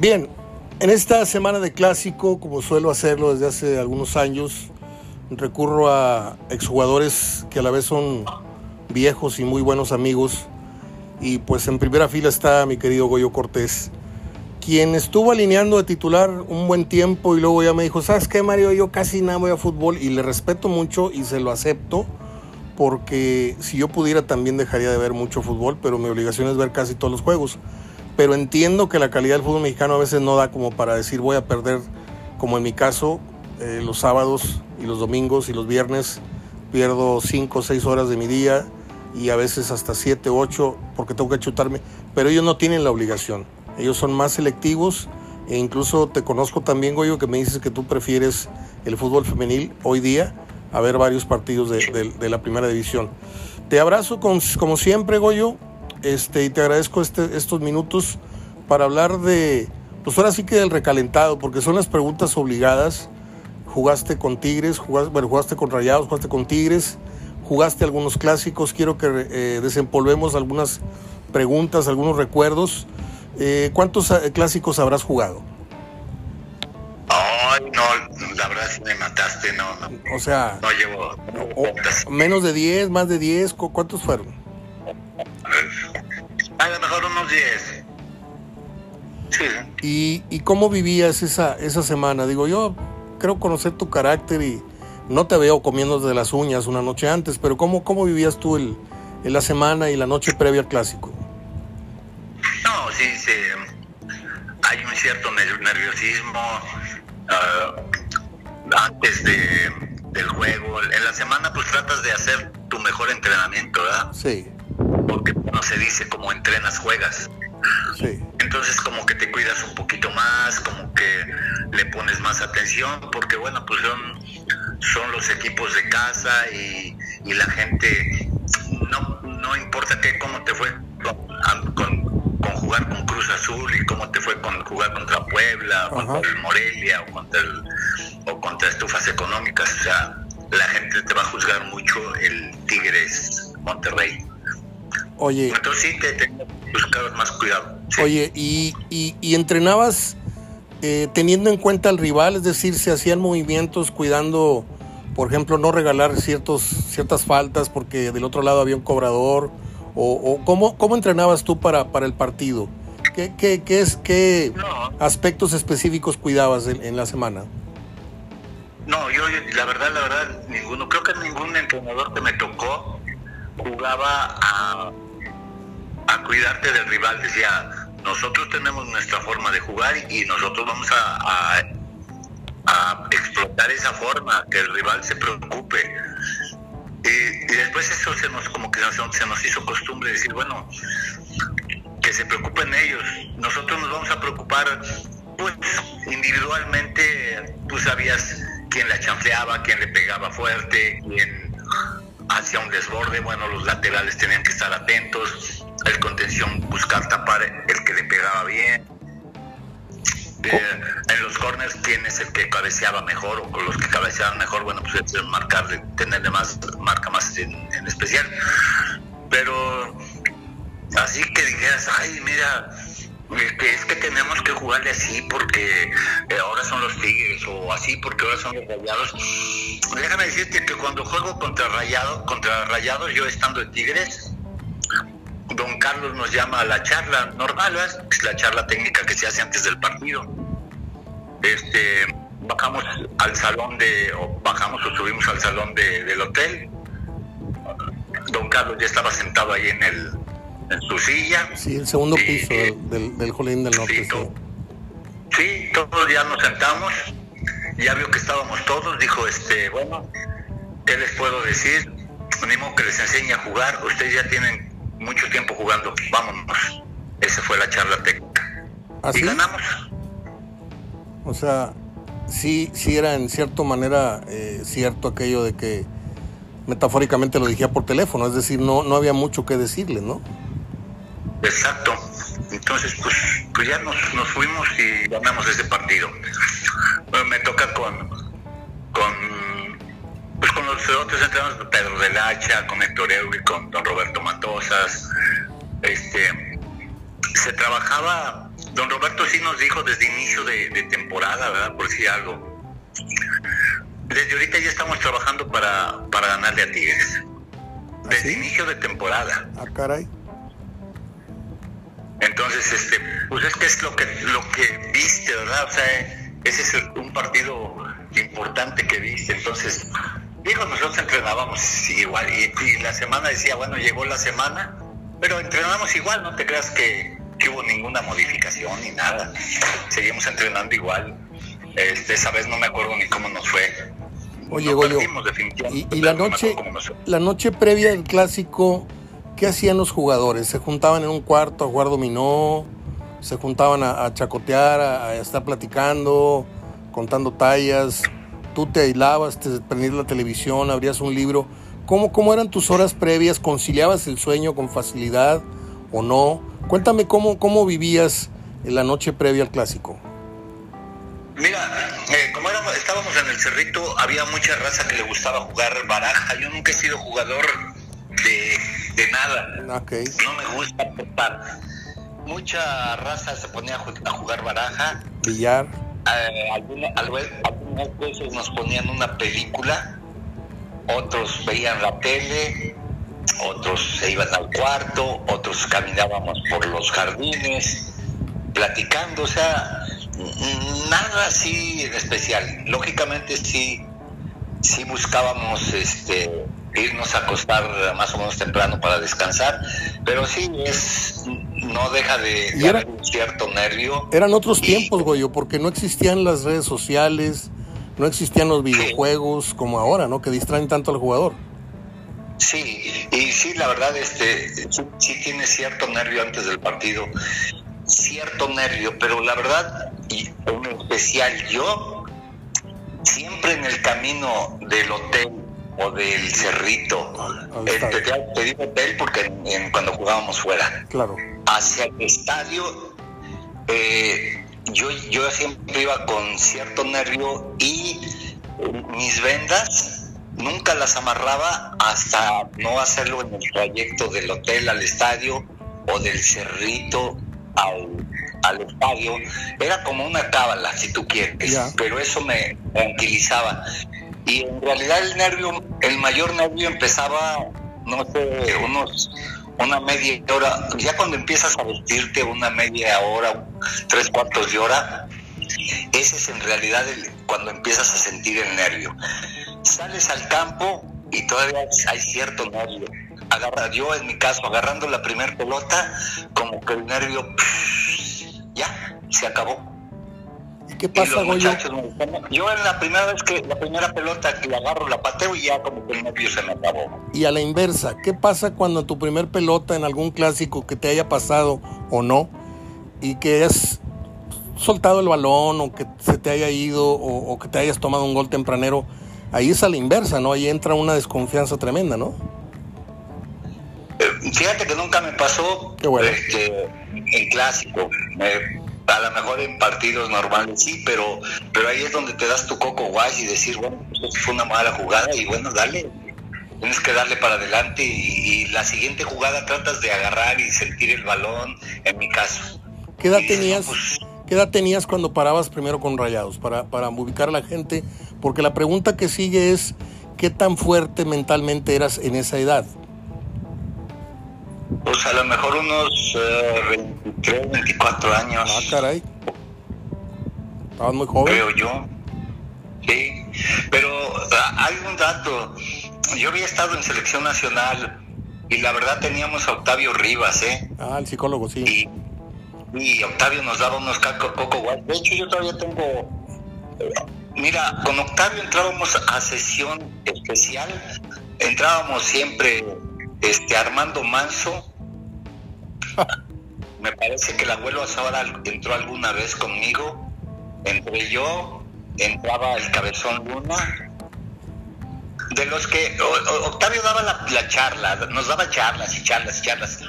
Bien, en esta semana de clásico, como suelo hacerlo desde hace algunos años, recurro a exjugadores que a la vez son viejos y muy buenos amigos. Y pues en primera fila está mi querido Goyo Cortés, quien estuvo alineando de titular un buen tiempo y luego ya me dijo, ¿sabes qué Mario? Yo casi nada voy a fútbol y le respeto mucho y se lo acepto porque si yo pudiera también dejaría de ver mucho fútbol, pero mi obligación es ver casi todos los juegos pero entiendo que la calidad del fútbol mexicano a veces no da como para decir voy a perder, como en mi caso, eh, los sábados y los domingos y los viernes pierdo 5 o 6 horas de mi día y a veces hasta 7 o 8 porque tengo que chutarme, pero ellos no tienen la obligación, ellos son más selectivos e incluso te conozco también, Goyo, que me dices que tú prefieres el fútbol femenil hoy día a ver varios partidos de, la primera división. Te abrazo como siempre, Goyo, este, y te agradezco este, estos minutos para hablar de, pues ahora sí que del recalentado, porque son las preguntas obligadas. Jugaste con Tigres, jugaste, bueno, jugaste con Rayados, jugaste con Tigres, jugaste algunos clásicos. Quiero que eh, desempolvemos algunas preguntas, algunos recuerdos. Eh, ¿Cuántos eh, clásicos habrás jugado? Ay, no, la verdad sí me mataste, no, O sea, no llevo menos de 10, más de 10, ¿cuántos fueron? A lo mejor unos 10. Sí. ¿Y, cómo vivías esa, esa semana? Digo, yo creo conocer tu carácter y no te veo comiendo de las uñas una noche antes, pero ¿cómo, cómo vivías tú el, la semana y la noche previa al clásico? No, sí, sí. Hay un cierto nerviosismo ah, antes de, del juego. En la semana pues tratas de hacer tu mejor entrenamiento, ¿verdad? Sí porque no se dice como entrenas, juegas. Entonces como que te cuidas un poquito más, como que le pones más atención, porque bueno, pues son, son los equipos de casa y, la gente, no, no importa que cómo te fue con, jugar con Cruz Azul y cómo te fue con jugar contra Puebla, o contra el Morelia o contra, el, o contra estufas económicas, o sea, la gente te va a juzgar mucho el Tigres Monterrey. Oye. Entonces sí, te, buscar más cuidado. Oye, ¿y, y, entrenabas eh, teniendo en cuenta al rival? Es decir, ¿se hacían movimientos cuidando, por ejemplo, no regalar ciertos, ciertas faltas porque del otro lado había un cobrador? ¿O, cómo, cómo entrenabas tú para, para el partido? ¿Qué, qué, qué, es, qué aspectos específicos cuidabas en, en la semana? No, yo la verdad, la verdad, ninguno. Creo que ningún entrenador que me tocó jugaba a a cuidarte del rival. Decía, nosotros tenemos nuestra forma de jugar y nosotros vamos a, a, explotar esa forma, que el rival se preocupe. Y, después eso se nos como que se nos hizo costumbre decir, bueno, que se preocupen ellos. Nosotros nos vamos a preocupar, pues individualmente, tú sabías quién la chanfleaba, quién le pegaba fuerte, quién hacía un desborde, bueno, los laterales tenían que estar atentos, el contención buscar tapar el que le pegaba bien. Eh, en los corners, quién es el que cabeceaba mejor o los que cabeceaban mejor, bueno, pues es marcar, tenerle más, marca más en, especial. Pero así que dijeras, ay, mira, es que tenemos que jugarle así porque eh, ahora son los Tigres o así porque ahora son los Rayados. Déjame decirte que cuando juego contra Rayados, contra Rayados, yo estando en Tigres, don Carlos nos llama a la charla normal, es la charla técnica que se hace antes del partido. Este, bajamos al salón de, o bajamos o subimos al salón de, del hotel. Don Carlos ya estaba sentado ahí en el en su silla. Sí, el segundo piso del, del Jolín del Norte. Sí, todos ya nos sentamos, ya vio que estábamos todos, dijo, este, bueno, ¿qué les puedo decir? Mismo que les enseñe a jugar, ustedes ya tienen mucho tiempo jugando, vámonos. Esa fue la charla técnica. ¿Así? ¿Ah, y ganamos. O sea, sí, sí era en cierta manera eh, cierto aquello de que metafóricamente lo dijía por teléfono, es decir, no, no había mucho que decirle, ¿no? Exacto. Entonces, pues, pues ya nos, nos fuimos y ganamos ese partido. Bueno, me toca con, con pues con los otros entrenadores, Pedro del Hacha, con Héctor Eury, con don Roberto Matosas, este, se trabajaba don Roberto sí nos dijo desde inicio de, de temporada, ¿verdad? Por si algo. Desde ahorita ya estamos trabajando para, para ganarle a Tigres. Desde ¿Sí? inicio de temporada. Ah, caray. Entonces, este, pues es que es lo que lo que viste, ¿verdad? O sea, ese es el- un partido importante que viste. Entonces, digo, nosotros entrenábamos igual y, y la semana decía, bueno, llegó la semana, pero entrenamos igual, no te creas que, que hubo ninguna modificación ni nada. Seguimos entrenando igual. Este, esa vez no me acuerdo ni cómo nos fue. Oye, No Goyo, y, y la no noche, la noche previa del clásico, ¿qué hacían los jugadores? ¿Se juntaban en un cuarto a jugar dominó? ¿Se juntaban a, a chacotear, a, a estar platicando, contando tallas? ¿Tú te aislabas, te prendías la televisión, abrías un libro? ¿Cómo, ¿Cómo eran tus horas previas? ¿Conciliabas el sueño con facilidad o no? Cuéntame cómo, cómo vivías en la noche previa al clásico. Mira, eh, como estábamos en el cerrito, había mucha raza que le gustaba jugar baraja. Yo nunca he sido jugador de, de nada. Ok, No me gusta apostar. Mucha raza se ponía a jugar baraja. billar. Eh, alguna- al ve- algunas veces nos ponían una película, otros veían la tele, otros se iban al cuarto, otros caminábamos por los jardines, platicando, o sea, nada así en especial. Lógicamente sí, sí buscábamos este irnos a acostar más o menos temprano para descansar, pero sí es no deja de, de era- haber un cierto nervio. Eran otros Y- tiempos, Goyo, porque no existían las redes sociales, no existían los videojuegos como ahora, ¿no? Que distraen tanto al jugador. Sí, y sí, la verdad, este, sí, sí tiene cierto nervio antes del partido, cierto nervio, pero la verdad, y en especial yo, siempre en el camino del hotel o del cerrito, eh, estadio. te, te digo hotel porque en- cuando jugábamos fuera, Claro. hacia el estadio, eh, yo, yo siempre iba con cierto nervio y eh, mis vendas nunca las amarraba hasta no hacerlo en el trayecto del hotel al estadio o del cerrito al, al estadio. Era como una cábala, si tú quieres, pero eso me tranquilizaba. Y en realidad el nervio, el mayor nervio empezaba, no sé, unos una media hora, ya cuando empiezas a vestirte una media hora, tres cuartos de hora, ese es en realidad el- cuando empiezas a sentir el nervio. Sales al campo y todavía hay cierto nervio. Agarra, yo en mi caso, agarrando la primera pelota, como que el nervio ya se acabó. ¿Y qué pasa, los Goyo? yo en la primera vez que la primera pelota que la agarro la pateo y ya como que el nervio se me acabó. Y a la inversa, ¿qué pasa cuando tu primer pelota en algún clásico que te haya pasado o no, y que hayas soltado el balón o que se te haya ido o, o que te hayas tomado un gol tempranero? Ahí es a la inversa, ¿no? Ahí entra una desconfianza tremenda, ¿no? Eh, Fíjate que nunca me pasó bueno. este, en clásico. Me- a lo mejor en partidos normales sí, pero pero ahí es donde te das tu coco guay y decir, bueno, pues fue una mala jugada y bueno, dale. Tienes que darle para adelante y, y la siguiente jugada tratas de agarrar y sentir el balón, en mi caso. ¿Qué edad dices, tenías, no, pues, qué edad tenías cuando parabas primero con Rayados para, para ubicar a la gente? Porque la pregunta que sigue es, ¿qué tan fuerte mentalmente eras en esa edad? Pues a lo mejor unos eh, 23, 24 años. Ah, caray. Estabas muy joven. creo yo. Sí, pero ah, hay un dato. Yo había estado en selección nacional y la verdad teníamos a Octavio Rivas, ¿eh? Ah, el psicólogo, sí. Y, y Octavio nos daba unos caco, coco guay. De hecho, yo todavía tengo. eh, Mira, con Octavio entrábamos a sesión especial. Entrábamos siempre este, Armando Manso. Me parece que el abuelo Azahara entró alguna vez conmigo. Entré yo, entraba el Cabezón Luna. De los que o- Octavio daba la, la charla, nos daba charlas y charlas y charlas.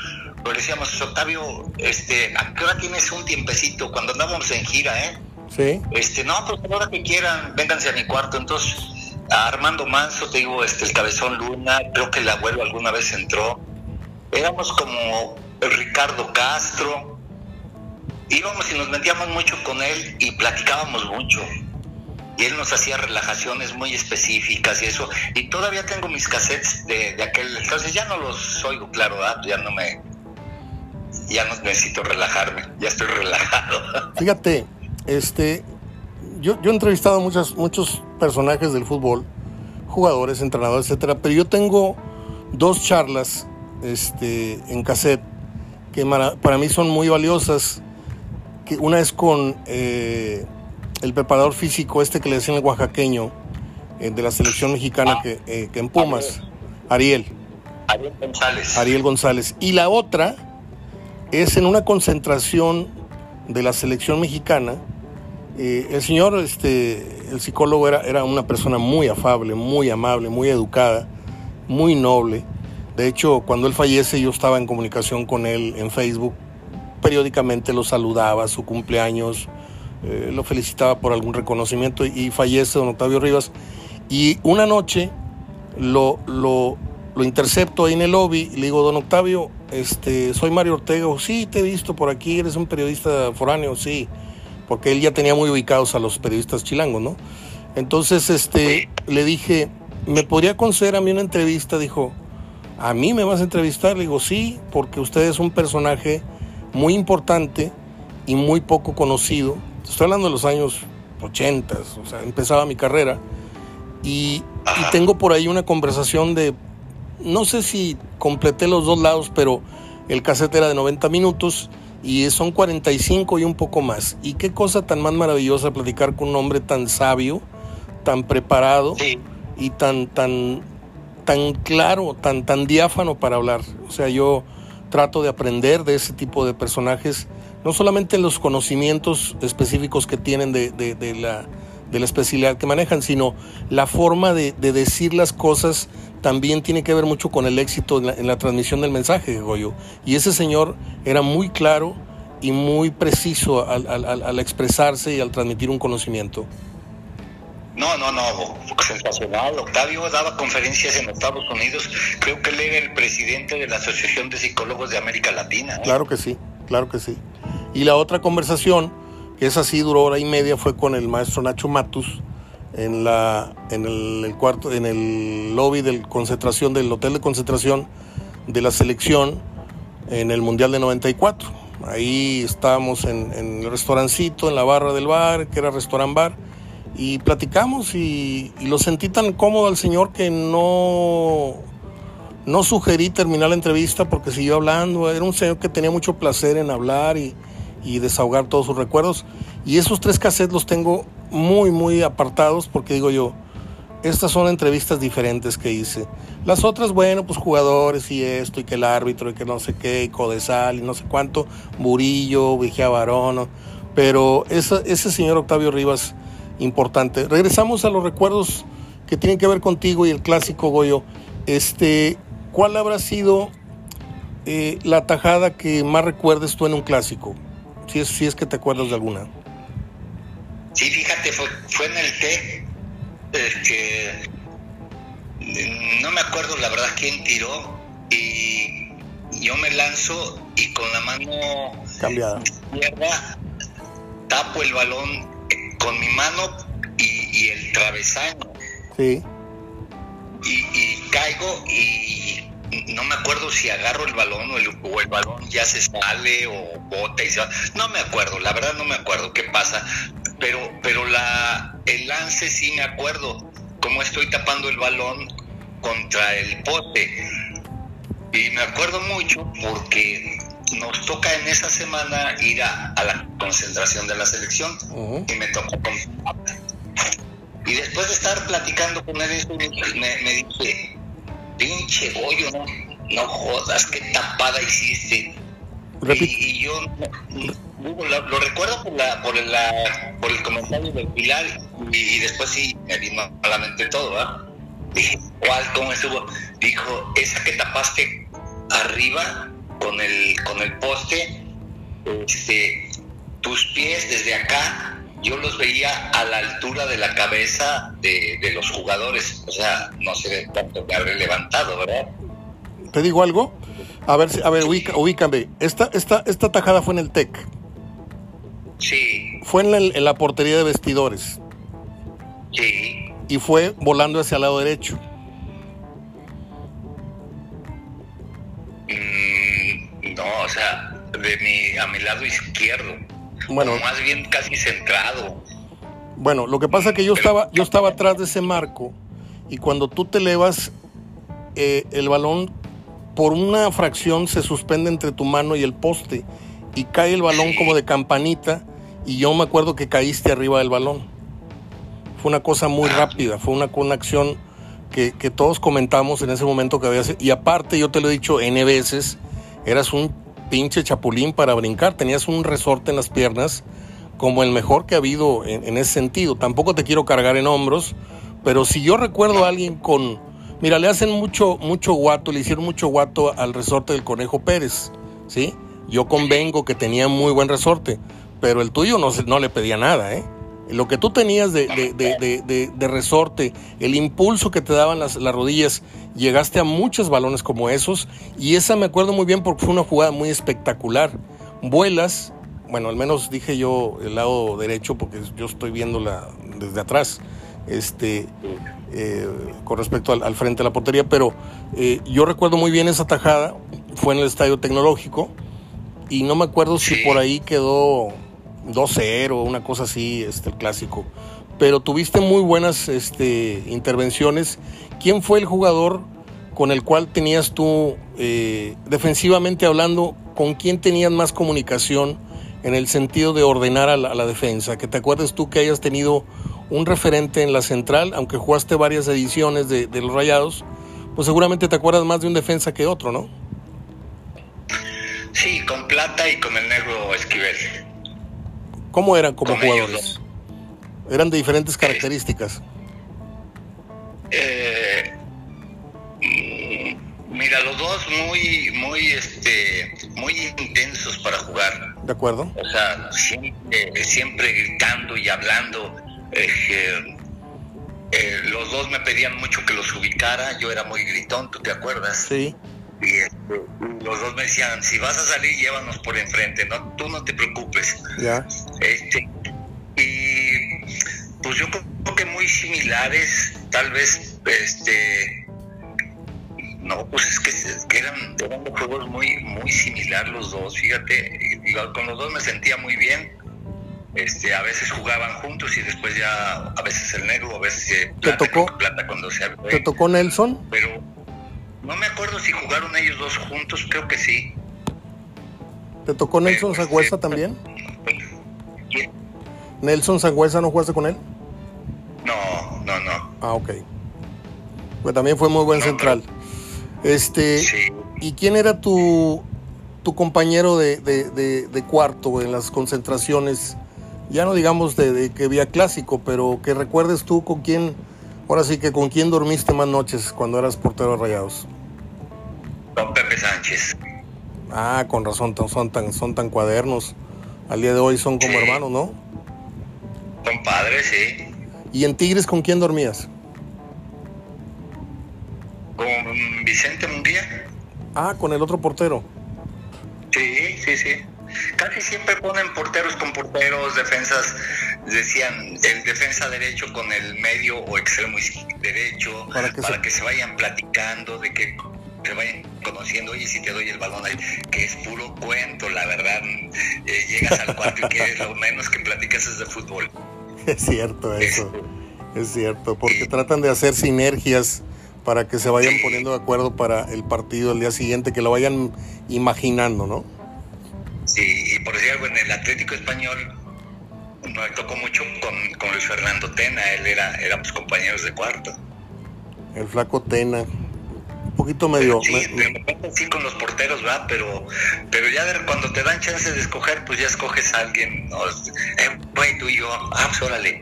Pero decíamos, Octavio, este, ¿a qué hora tienes un tiempecito? Cuando andábamos en gira, ¿eh? Sí. Este, no, pues a la hora que quieran, vénganse a mi cuarto. Entonces, Armando Manso, te digo, este, el Cabezón Luna, creo que el abuelo alguna vez entró. Éramos como Ricardo Castro, íbamos y nos metíamos mucho con él y platicábamos mucho. Y él nos hacía relajaciones muy específicas y eso. Y todavía tengo mis cassettes de, aquel. Entonces ya no los oigo, claro, ya no me. Ya no necesito relajarme, ya estoy relajado. Fíjate, este. Yo, yo he entrevistado muchas, muchos personajes del fútbol, jugadores, entrenadores, etcétera, pero yo tengo dos charlas este, en cassette que para mí son muy valiosas. Que una es con eh, el preparador físico este que le decían el oaxaqueño eh, de la selección mexicana que, eh, que en Pumas, Ariel. Ariel González. Ariel González. Y la otra es en una concentración de la selección mexicana. El señor, este, el psicólogo, era, era una persona muy afable, muy amable, muy educada, muy noble. De hecho, cuando él fallece, yo estaba en comunicación con él en Facebook. Periódicamente lo saludaba, su cumpleaños, eh, lo felicitaba por algún reconocimiento y, fallece don Octavio Rivas. Y una noche lo, lo, intercepto ahí en el lobby y le digo, don Octavio, este, soy Mario Ortega. sí, te he visto por aquí, eres un periodista foráneo, sí. Porque él ya tenía muy ubicados a los periodistas chilangos, ¿no? Entonces, este, le dije, ¿me podría conceder a mí una entrevista? Dijo, ¿a mí me vas a entrevistar? Le digo, sí, porque usted es un personaje muy importante y muy poco conocido. Estoy hablando de los años 80, o sea, empezaba mi carrera. Y, tengo por ahí una conversación de, no sé si completé los dos lados, pero el cassette era de 90 minutos y son 45 y un poco más. Y qué cosa tan más maravillosa platicar con un hombre tan sabio, tan preparado y tan, tan, tan claro, tan, tan diáfano para hablar. O sea, yo trato de aprender de ese tipo de personajes, no solamente los conocimientos específicos que tienen de, la, de la especialidad que manejan, sino la forma de, decir las cosas también tiene que ver mucho con el éxito en la, transmisión del mensaje, Goyo. Y ese señor era muy claro y muy preciso al expresarse y al transmitir un conocimiento. No, no, no, sensacional. Octavio daba conferencias en Estados Unidos. Creo que él era el presidente de la Asociación de Psicólogos de América Latina. ¿eh? Claro que sí, claro que sí. Y la otra conversación, que es así, duró hora y media, fue con el maestro Nacho Matus en la en el, cuarto en el lobby del concentración del hotel de concentración de la selección en el mundial de 94 ahí estábamos en, en el restaurancito en la barra del bar que era restaurant bar y platicamos y, lo sentí tan cómodo al señor que no, no sugerí terminar la entrevista porque siguió hablando. Era un señor que tenía mucho placer en hablar y, desahogar todos sus recuerdos. Y esos tres cassettes los tengo muy, muy apartados porque digo yo, estas son entrevistas diferentes que hice. Las otras, bueno, pues jugadores y esto, y que el árbitro, y que no sé qué, y Codesal, y no sé cuánto, Burillo, Vigía Barón. Pero ese señor Octavio Rivas importante. Regresamos a los recuerdos que tienen que ver contigo y el clásico Goyo. Este, ¿Cuál habrá sido eh, la tajada que más recuerdes tú en un clásico? Si es, si es que te acuerdas de alguna. Sí, fíjate, fue, en el T que no me acuerdo la verdad quién tiró y yo me lanzo y con la mano cambiada izquierda tapo el balón con mi mano y, el travesaño. Sí. Y, caigo y no me acuerdo si agarro el balón o el, balón ya se sale o bota y se va. No me acuerdo, la verdad no me acuerdo qué pasa. Pero, pero la, el lance sí me acuerdo. Como estoy tapando el balón contra el pote. Y me acuerdo mucho porque nos toca en esa semana ir a, la concentración de la selección y me tocó con y después de estar platicando con él me, me dice pinche bollo no, no jodas qué tapada hiciste y, yo lo, recuerdo por la, por el comentario del Pilar y, después sí me vino a la mente todo ¿verdad? dije ¿cuál cómo estuvo? dijo esa que tapaste arriba con el, con el poste, este, tus pies desde acá, yo los veía a la altura de la cabeza de, los jugadores. O sea, no sé cuánto me habré levantado, ¿verdad? ¿Te digo algo? A ver, a ver, ubícame. Esta, esta, esta tajada fue en el TEC. Sí. Fue en la, en la portería de vestidores. Sí. Y fue volando hacia el lado derecho. Mm, no, o sea, de mi, a mi lado izquierdo. Bueno. O más bien casi centrado. Bueno, lo que pasa es que yo estaba, yo estaba atrás de ese marco y cuando tú te elevas, eh, el balón por una fracción se suspende entre tu mano y el poste y cae el balón como de campanita y yo me acuerdo que caíste arriba del balón. Fue una cosa muy rápida, fue una, una acción que, que todos comentamos en ese momento que había y aparte yo te lo he dicho N veces, eras un pinche chapulín para brincar, tenías un resorte en las piernas como el mejor que ha habido en, en ese sentido. Tampoco te quiero cargar en hombros, pero si yo recuerdo a alguien con... Mira, le hacen mucho, mucho guato, le hicieron mucho guato al resorte del Conejo Pérez, ¿sí? Yo convengo que tenía muy buen resorte, pero el tuyo no, le pedía nada, ¿eh? Lo que tú tenías de, resorte, el impulso que te daban las, las rodillas, llegaste a muchos balones como esos y esa me acuerdo muy bien porque fue una jugada muy espectacular. Vuelas, bueno, al menos dije yo el lado derecho porque yo estoy viéndola desde atrás, este, eh, con respecto al, al frente de la portería, pero eh, yo recuerdo muy bien esa tajada, fue en el Estadio Tecnológico y no me acuerdo si Sí. por ahí quedó 2-0, una cosa así, este, el clásico. Pero tuviste muy buenas este, intervenciones. ¿Quién fue el jugador con el cual tenías tú, eh, defensivamente hablando, con quién tenías más comunicación en el sentido de ordenar a la, a la defensa? Que te acuerdes tú que hayas tenido un referente en la central, aunque jugaste varias ediciones de, de los Rayados, pues seguramente te acuerdas más de un defensa que otro, ¿no? Sí, con Plata y con el negro Esquivel. ¿Cómo eran como Con ellos jugadores? Eran de diferentes características. Eh, mm, mira, los dos muy, muy, este, muy intensos para jugar. ¿De acuerdo? O sea, siempre, siempre gritando y hablando. Eh, eh, los dos me pedían mucho que los ubicara. Yo era muy gritón, ¿tú te acuerdas? Sí. Y este, los dos me decían, si vas a salir, llévanos por enfrente, no, tú no te preocupes. Ya. Este, y pues yo creo que muy similares, tal vez, este, no, pues es que, es que eran, eran juegos muy, muy similar los dos, fíjate, y con los dos me sentía muy bien. Este, a veces jugaban juntos y después ya, a veces el negro, a veces eh, ¿Te plata, tocó? creo que plata cuando se ¿Te tocó Nelson? pero no me acuerdo si jugaron ellos dos juntos, creo que sí. ¿Te tocó Nelson pues, Sangüesa sí. también? ¿Quién? ¿Nelson Sangüesa no jugaste con él? No, no, no. Ah, ok. Pues también fue muy buen No, central. Este, Sí. ¿y quién era tu, tu compañero de, de- de- de cuarto en las concentraciones? Ya no digamos de, que había clásico, pero que recuerdes tú con quién, ahora sí que con quién dormiste más noches cuando eras portero de rayados. Don Pepe Sánchez. Ah, con razón, son tan, son tan cuadernos. Al día de hoy son como Sí. hermanos, ¿no? Compadre, sí. ¿Y en Tigres con quién dormías? Con Vicente Munguía. Ah, con el otro portero. Sí, sí, sí. Casi siempre ponen porteros con porteros, defensas, decían el defensa derecho con el medio o extremo derecho, Para para que que, se- vayan platicando, de que vayan conociendo, oye, si te doy el balón ahí, que es puro cuento, la verdad, eh, llegas al cuarto y quieres lo menos que platicas es de fútbol. Es cierto eso. Es cierto, porque tratan de hacer sinergias para que se vayan Sí. poniendo de acuerdo para el partido el día siguiente, que lo vayan imaginando, ¿no? Sí, y por decir algo, en el Atlético Español me tocó mucho con, con Luis Fernando Tena, él era, éramos compañeros de cuarto. El flaco Tena, poquito medio... sí, me- de repente sí con los porteros va, pero pero ya cuando te dan chance de escoger, pues ya escoges a alguien, ¿no? Eh, güey, tú y yo, ah, pues órale.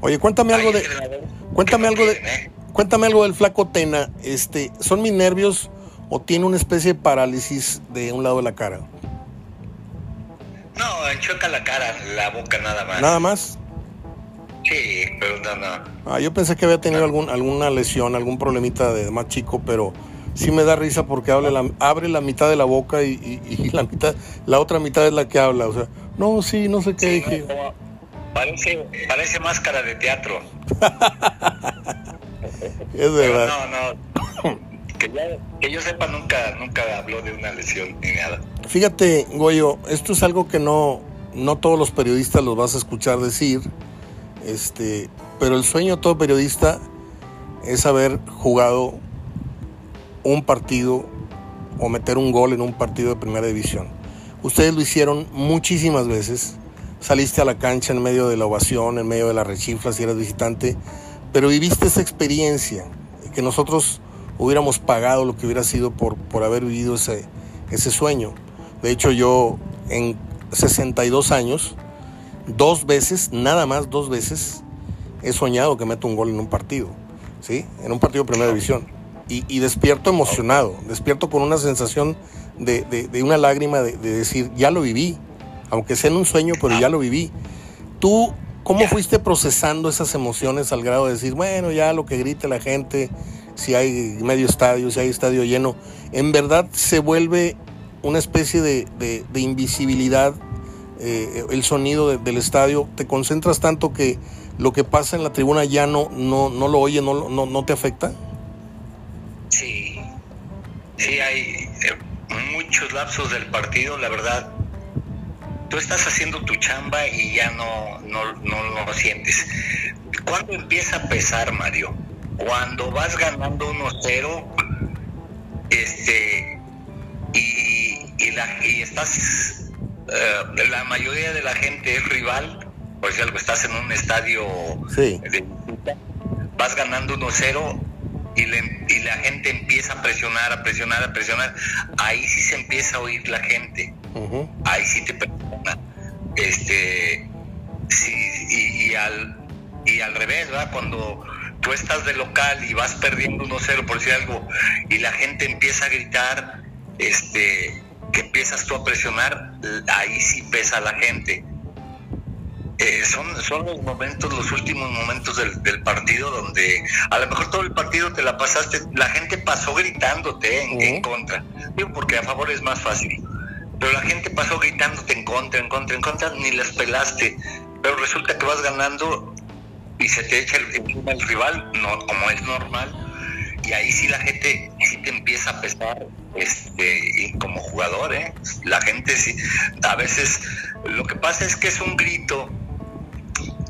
Oye, cuéntame algo de... Cuéntame algo de... ¿eh? Cuéntame algo del flaco Tena. Este, ¿Son mis nervios o tiene una especie de parálisis de un lado de la cara? No, enchueca la cara, la boca nada más. Nada más. Sí, pero no, no. Ah, yo pensé que había tenido algún, alguna lesión, algún problemita de más chico, pero sí me da risa porque abre la, abre la mitad de la boca y, y- y la mitad, la otra mitad es la que habla. O sea, No, sí, no sé qué dije. parece, parece máscara de teatro. Es Pero verdad. no, no. Que, ya- que yo sepa, nunca, nunca habló de una lesión ni nada. Fíjate, Goyo, esto es algo que no, no todos los periodistas los vas a escuchar decir, este, pero el sueño de todo periodista es haber jugado un partido o meter un gol en un partido de primera división. Ustedes lo hicieron muchísimas veces. Saliste a la cancha en medio de la ovación, en medio de la rechifla si eras visitante, pero viviste esa experiencia que nosotros hubiéramos pagado lo que hubiera sido por, por haber vivido ese, ese sueño. De hecho, yo en 62 años, dos veces, nada más dos veces, he soñado que meto un gol en un partido, ¿sí? En un partido de primera división. Y, y despierto emocionado, despierto con una sensación de, de- de una lágrima de, de decir, ya lo viví, aunque sea en un sueño, pero ya lo viví. ¿Tú cómo fuiste procesando esas emociones al grado de decir, bueno, ya lo que grite la gente, si hay medio estadio, si hay estadio lleno, en verdad se vuelve una especie de, de- de invisibilidad eh, el sonido de- del estadio, te concentras tanto que lo que pasa en la tribuna ya no, no, no lo oye, no, no, no te afecta? Sí, hay eh, muchos lapsos del partido, la verdad. Tú estás haciendo tu chamba y ya no, no, no lo sientes. ¿Cuándo empieza a pesar, Mario? Cuando vas ganando 1-0 este, y, y, la, y estás, eh, la mayoría de la gente es rival, por decir algo, estás en un estadio Sí. de vas ganando 1-0 y, le- y la gente empieza a presionar, a presionar, a presionar, ahí sí se empieza a oír la gente, ahí sí te presiona. Este, sí, y, y al, y al revés, ¿verdad? Cuando tú estás de local y vas perdiendo 1-0 por decir algo y la gente empieza a gritar, este, que empiezas tú a presionar, ahí sí pesa la gente. Eh, son, son los momentos, los últimos momentos del, del partido donde a lo mejor todo el partido te la pasaste, la gente pasó gritándote en, contra. Digo, porque a favor es más fácil. Pero la gente pasó gritándote en contra, en contra, en contra, ni las pelaste. Pero resulta que vas ganando y se te echa el, el rival, no, como es normal. Y ahí sí la gente sí te empieza a pesar este, y como jugador, ¿eh? La gente sí, a veces lo que pasa es que es un grito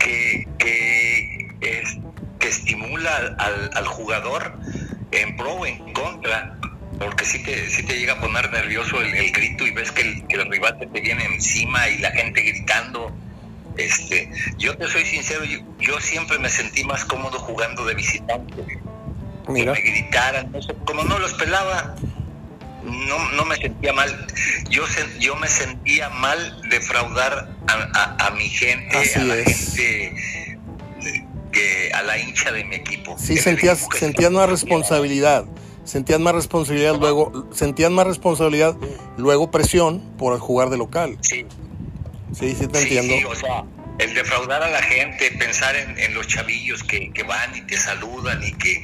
que, que, es- que estimula al, jugador en pro o en contra, porque sí te, sí te llega a poner nervioso el, el grito y ves que el, que el rival te, viene encima y la gente gritando. Este, yo te soy sincero, yo, yo siempre me sentí más cómodo jugando de visitante Mira, que me gritaran, como no los pelaba, no, no me sentía mal. Yo, sen- yo me sentía mal defraudar a, a- a mi gente, Así a la es. gente, que, a la hincha de mi equipo. sí sentías, equipo sentías responsabilidad, sentías más responsabilidad luego, sentías más responsabilidad, luego presión por jugar de local. Sí, Sí, sí te sí, entiendo. sí, o sea, el defraudar a la gente, pensar en, en los chavillos que, que van y te saludan y que,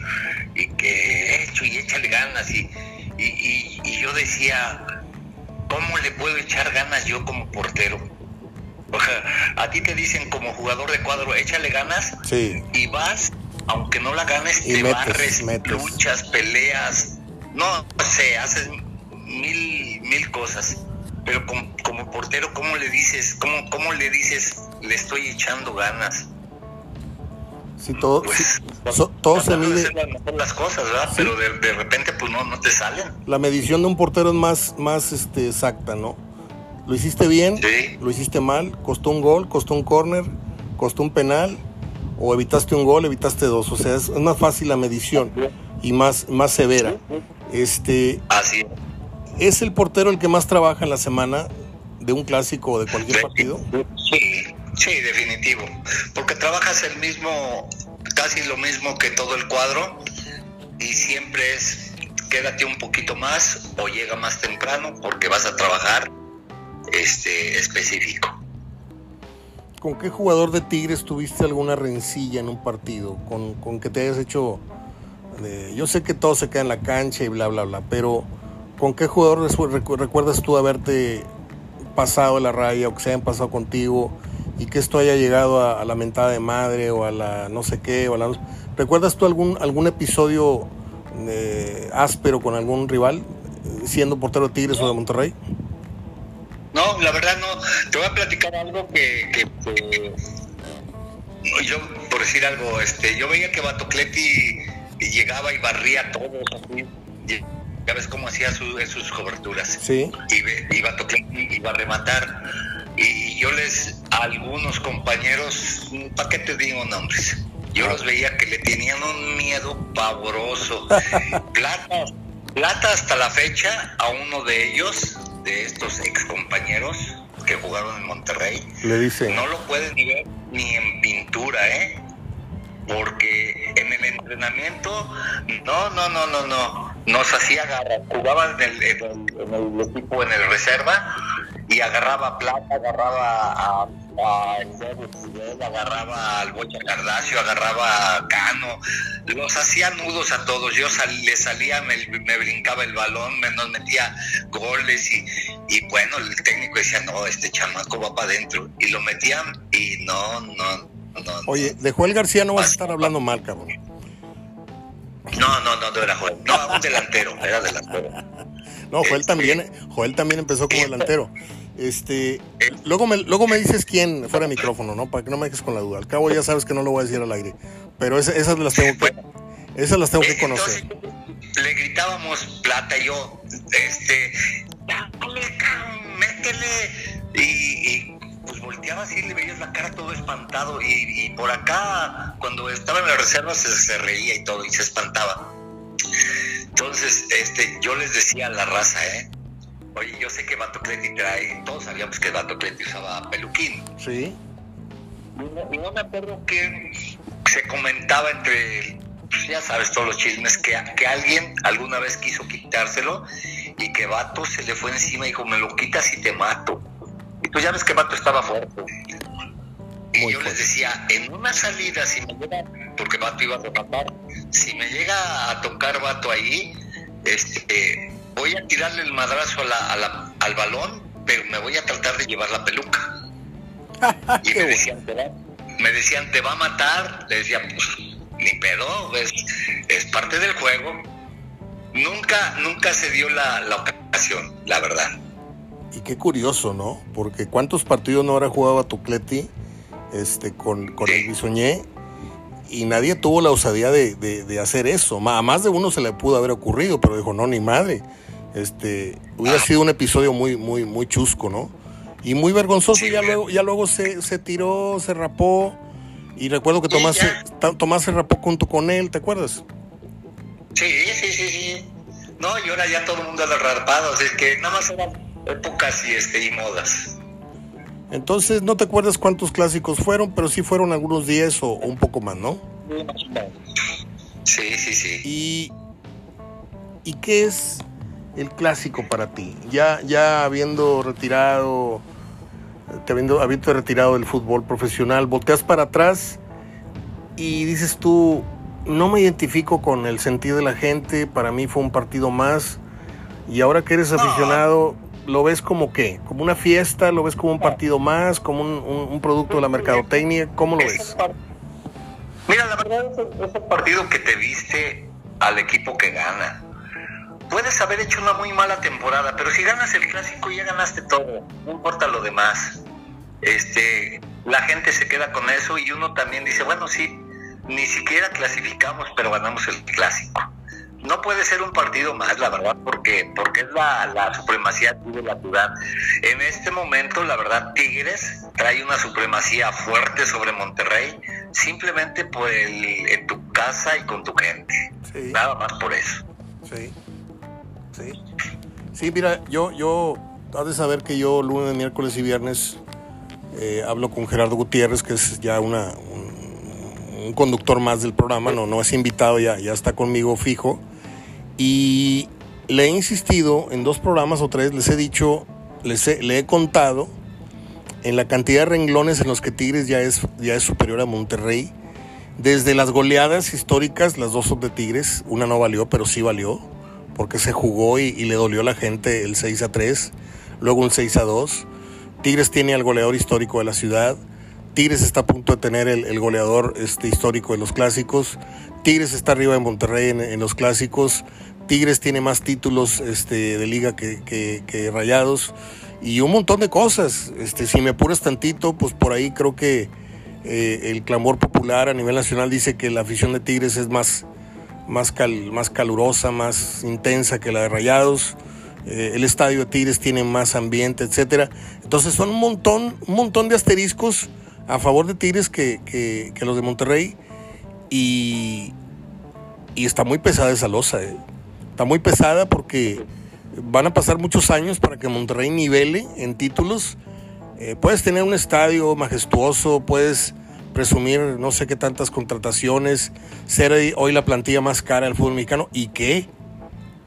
y que hecho y échale ganas. Y, y, y- y yo decía, ¿cómo le puedo echar ganas yo como portero? O sea, a ti te dicen como jugador de cuadro, échale ganas Sí, y vas, aunque no la ganes, Y te metes, barres, metes. luchas, peleas, no sé, haces mil, mil cosas. Pero como, como portero, ¿cómo le dices, cómo, cómo le dices, le estoy echando ganas? Sí, todo, Pues so- todo se mide. las, mejor las cosas, ¿verdad? Sí. Pero de, de repente, pues no, no te salen. La medición de un portero es más, más este, exacta, ¿no? Lo hiciste bien, Sí. lo hiciste mal, costó un gol, costó un córner, costó un penal, o evitaste un gol, evitaste dos. O sea, es, más fácil la medición y más, más severa. Este, Así. ¿Es el portero el que más trabaja en la semana de un clásico o de cualquier partido? Sí, sí, definitivo. Porque trabajas el mismo, casi lo mismo que todo el cuadro y siempre es quédate un poquito más o llega más temprano porque vas a trabajar este específico. ¿Con qué jugador de Tigres tuviste alguna rencilla en un partido? ¿Con, con que te hayas hecho... de- yo sé que todo se queda en la cancha y bla, bla, bla, pero ¿con qué jugador recuerdas tú haberte pasado la raya o que se hayan pasado contigo y que esto haya llegado a, la mentada de madre o a la no sé qué. O a la... ¿Recuerdas tú algún, algún episodio eh, áspero con algún rival, siendo portero de Tigres o de Monterrey? No, la verdad no. Te voy a platicar algo que, que, yo, por decir algo, este, yo veía que Batocleti llegaba y barría todo, así. Ya ves cómo hacía sus coberturas. Sí. Batocleti iba a rematar. Y yo les, a algunos compañeros, ¿para qué te digo nombres? Yo los veía que le tenían un miedo pavoroso. plata, plata hasta la fecha a uno de ellos, de estos ex compañeros que jugaron en Monterrey. Le dice. No lo pueden ni ver ni en pintura, ¿eh? Porque en el entrenamiento, no, no, no, no, no. Nos hacía garra. Jugaban en el, en el equipo, en el reserva y agarraba plata, agarraba a, a agarraba al Bocha Cardasio, agarraba a Cano, los hacía nudos a todos, yo le salía, me, brincaba el balón, me, nos metía goles y, y bueno, el técnico decía, no, este chamaco va para adentro, y lo metían y no, no, no. Oye, de Joel García no vas a estar hablando mal, cabrón. No, no, no, no era Joel, no, un delantero, era delantero. No, Joel también, Joel también empezó como delantero. Este, luego me, luego me dices quién fuera de micrófono, ¿no? Para que no me dejes con la duda. Al cabo ya sabes que no lo voy a decir al aire. Pero esas, esas las tengo que, esas las tengo que conocer. le gritábamos plata y yo, este, métele. Y, y, pues volteaba así, le veías la cara todo espantado. Y, y por acá, cuando estaba en la reserva, se, se reía y todo, y se espantaba. Entonces, este, yo les decía a la raza, ¿eh? Oye, yo sé que Bato Cleti trae, todos sabíamos que Bato Cleti usaba peluquín. Sí. Y no, me acuerdo que se comentaba entre, pues ya sabes, todos los chismes, que, que alguien alguna vez quiso quitárselo y que Bato se le fue encima y dijo, me lo quitas y te mato. Y tú ya ves que Bato estaba fuerte. Y yo les decía, en una salida, si me llega, porque Bato iba a rematar, si me llega a tocar Bato ahí, este, voy a tirarle el madrazo al balón, pero me voy a tratar de llevar la peluca. y me decían, ¿te va? me decían, ¿te va a matar? Le decía, pues ni pedo, es, es parte del juego. Nunca, nunca se dio la, ocasión, la verdad. Y qué curioso, ¿no? Porque cuántos partidos no habrá jugado a Tucleti este, con, con el Bisoñé y nadie tuvo la osadía de, de, hacer eso. A más de uno se le pudo haber ocurrido, pero dijo, no, ni madre. Este, hubiera sido un episodio muy, muy, muy chusco, ¿no? Y muy vergonzoso, y ya luego, ya luego se, se, tiró, se rapó, y recuerdo que Tomás, se, Tomás se rapó junto con él, ¿te acuerdas? Sí, sí, sí, sí. No, y ahora ya todo el mundo anda rapado, es que nada más eran épocas y, este, y modas. Entonces, no te acuerdas cuántos clásicos fueron, pero sí fueron algunos 10 o, un poco más, ¿no? Sí, sí, sí. ¿Y, ¿Y qué es el clásico para ti? Ya, ya habiendo retirado, te habiendo, habiendo retirado del fútbol profesional, volteas para atrás y dices tú, no me identifico con el sentido de la gente, para mí fue un partido más, y ahora que eres aficionado, ¿lo ves como qué? ¿Como una fiesta? ¿Lo ves como un partido más? ¿Como un, producto de la mercadotecnia? ¿Cómo lo ves? Mira, la verdad es un partido que te viste al equipo que gana puedes haber hecho una muy mala temporada, pero si ganas el clásico ya ganaste todo, no importa lo demás. Este, la gente se queda con eso y uno también dice, bueno, sí, ni siquiera clasificamos, pero ganamos el clásico. No puede ser un partido más, la verdad, porque porque es la, la supremacía de la ciudad. En este momento, la verdad, Tigres trae una supremacía fuerte sobre Monterrey, simplemente por el, en tu casa y con tu gente. Nada más por eso. Sí. Sí. mira, yo, yo, has de saber que yo lunes, miércoles y viernes eh, hablo con Gerardo Gutiérrez, que es ya una, un, conductor más del programa, no, no es invitado, ya, ya está conmigo fijo. Y le he insistido en dos programas o tres, les he dicho, les le he contado en la cantidad de renglones en los que Tigres ya es, ya es superior a Monterrey. Desde las goleadas históricas, las dos son de Tigres, una no valió, pero sí valió porque se jugó y, le dolió a la gente el 6 a 3, luego un 6 a 2. Tigres tiene al goleador histórico de la ciudad. Tigres está a punto de tener el, goleador este, histórico de los clásicos. Tigres está arriba de Monterrey en, los clásicos. Tigres tiene más títulos este, de liga que, Rayados. Y un montón de cosas. Este, si me apuras tantito, pues por ahí creo que eh, el clamor popular a nivel nacional dice que la afición de Tigres es más, más, más calurosa, más intensa que la de Rayados. Eh, el estadio de Tigres tiene más ambiente, etcétera. Entonces son un montón, un montón de asteriscos a favor de Tigres que, los de Monterrey. Y, y, está muy pesada esa losa. Eh. Está muy pesada porque van a pasar muchos años para que Monterrey nivele en títulos. Eh, puedes tener un estadio majestuoso, puedes presumir no sé qué tantas contrataciones, ser hoy la plantilla más cara del fútbol mexicano. ¿Y qué?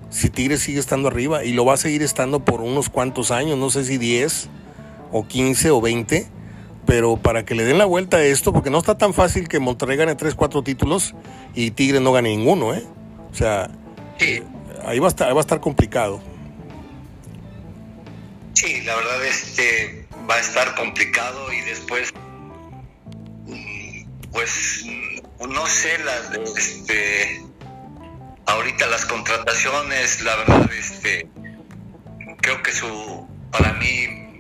Si Tigres sigue estando arriba y lo va a seguir estando por unos cuantos años, no sé si 10 o 15 o 20, pero para que le den la vuelta a esto, porque no está tan fácil que Monterrey gane 3, 4 títulos y Tigres no gane ninguno, ¿eh? O sea, ahí va a estar, va a estar complicado. Sí, la verdad este va a estar complicado y después pues no sé las este ahorita las contrataciones la verdad este creo que su para mí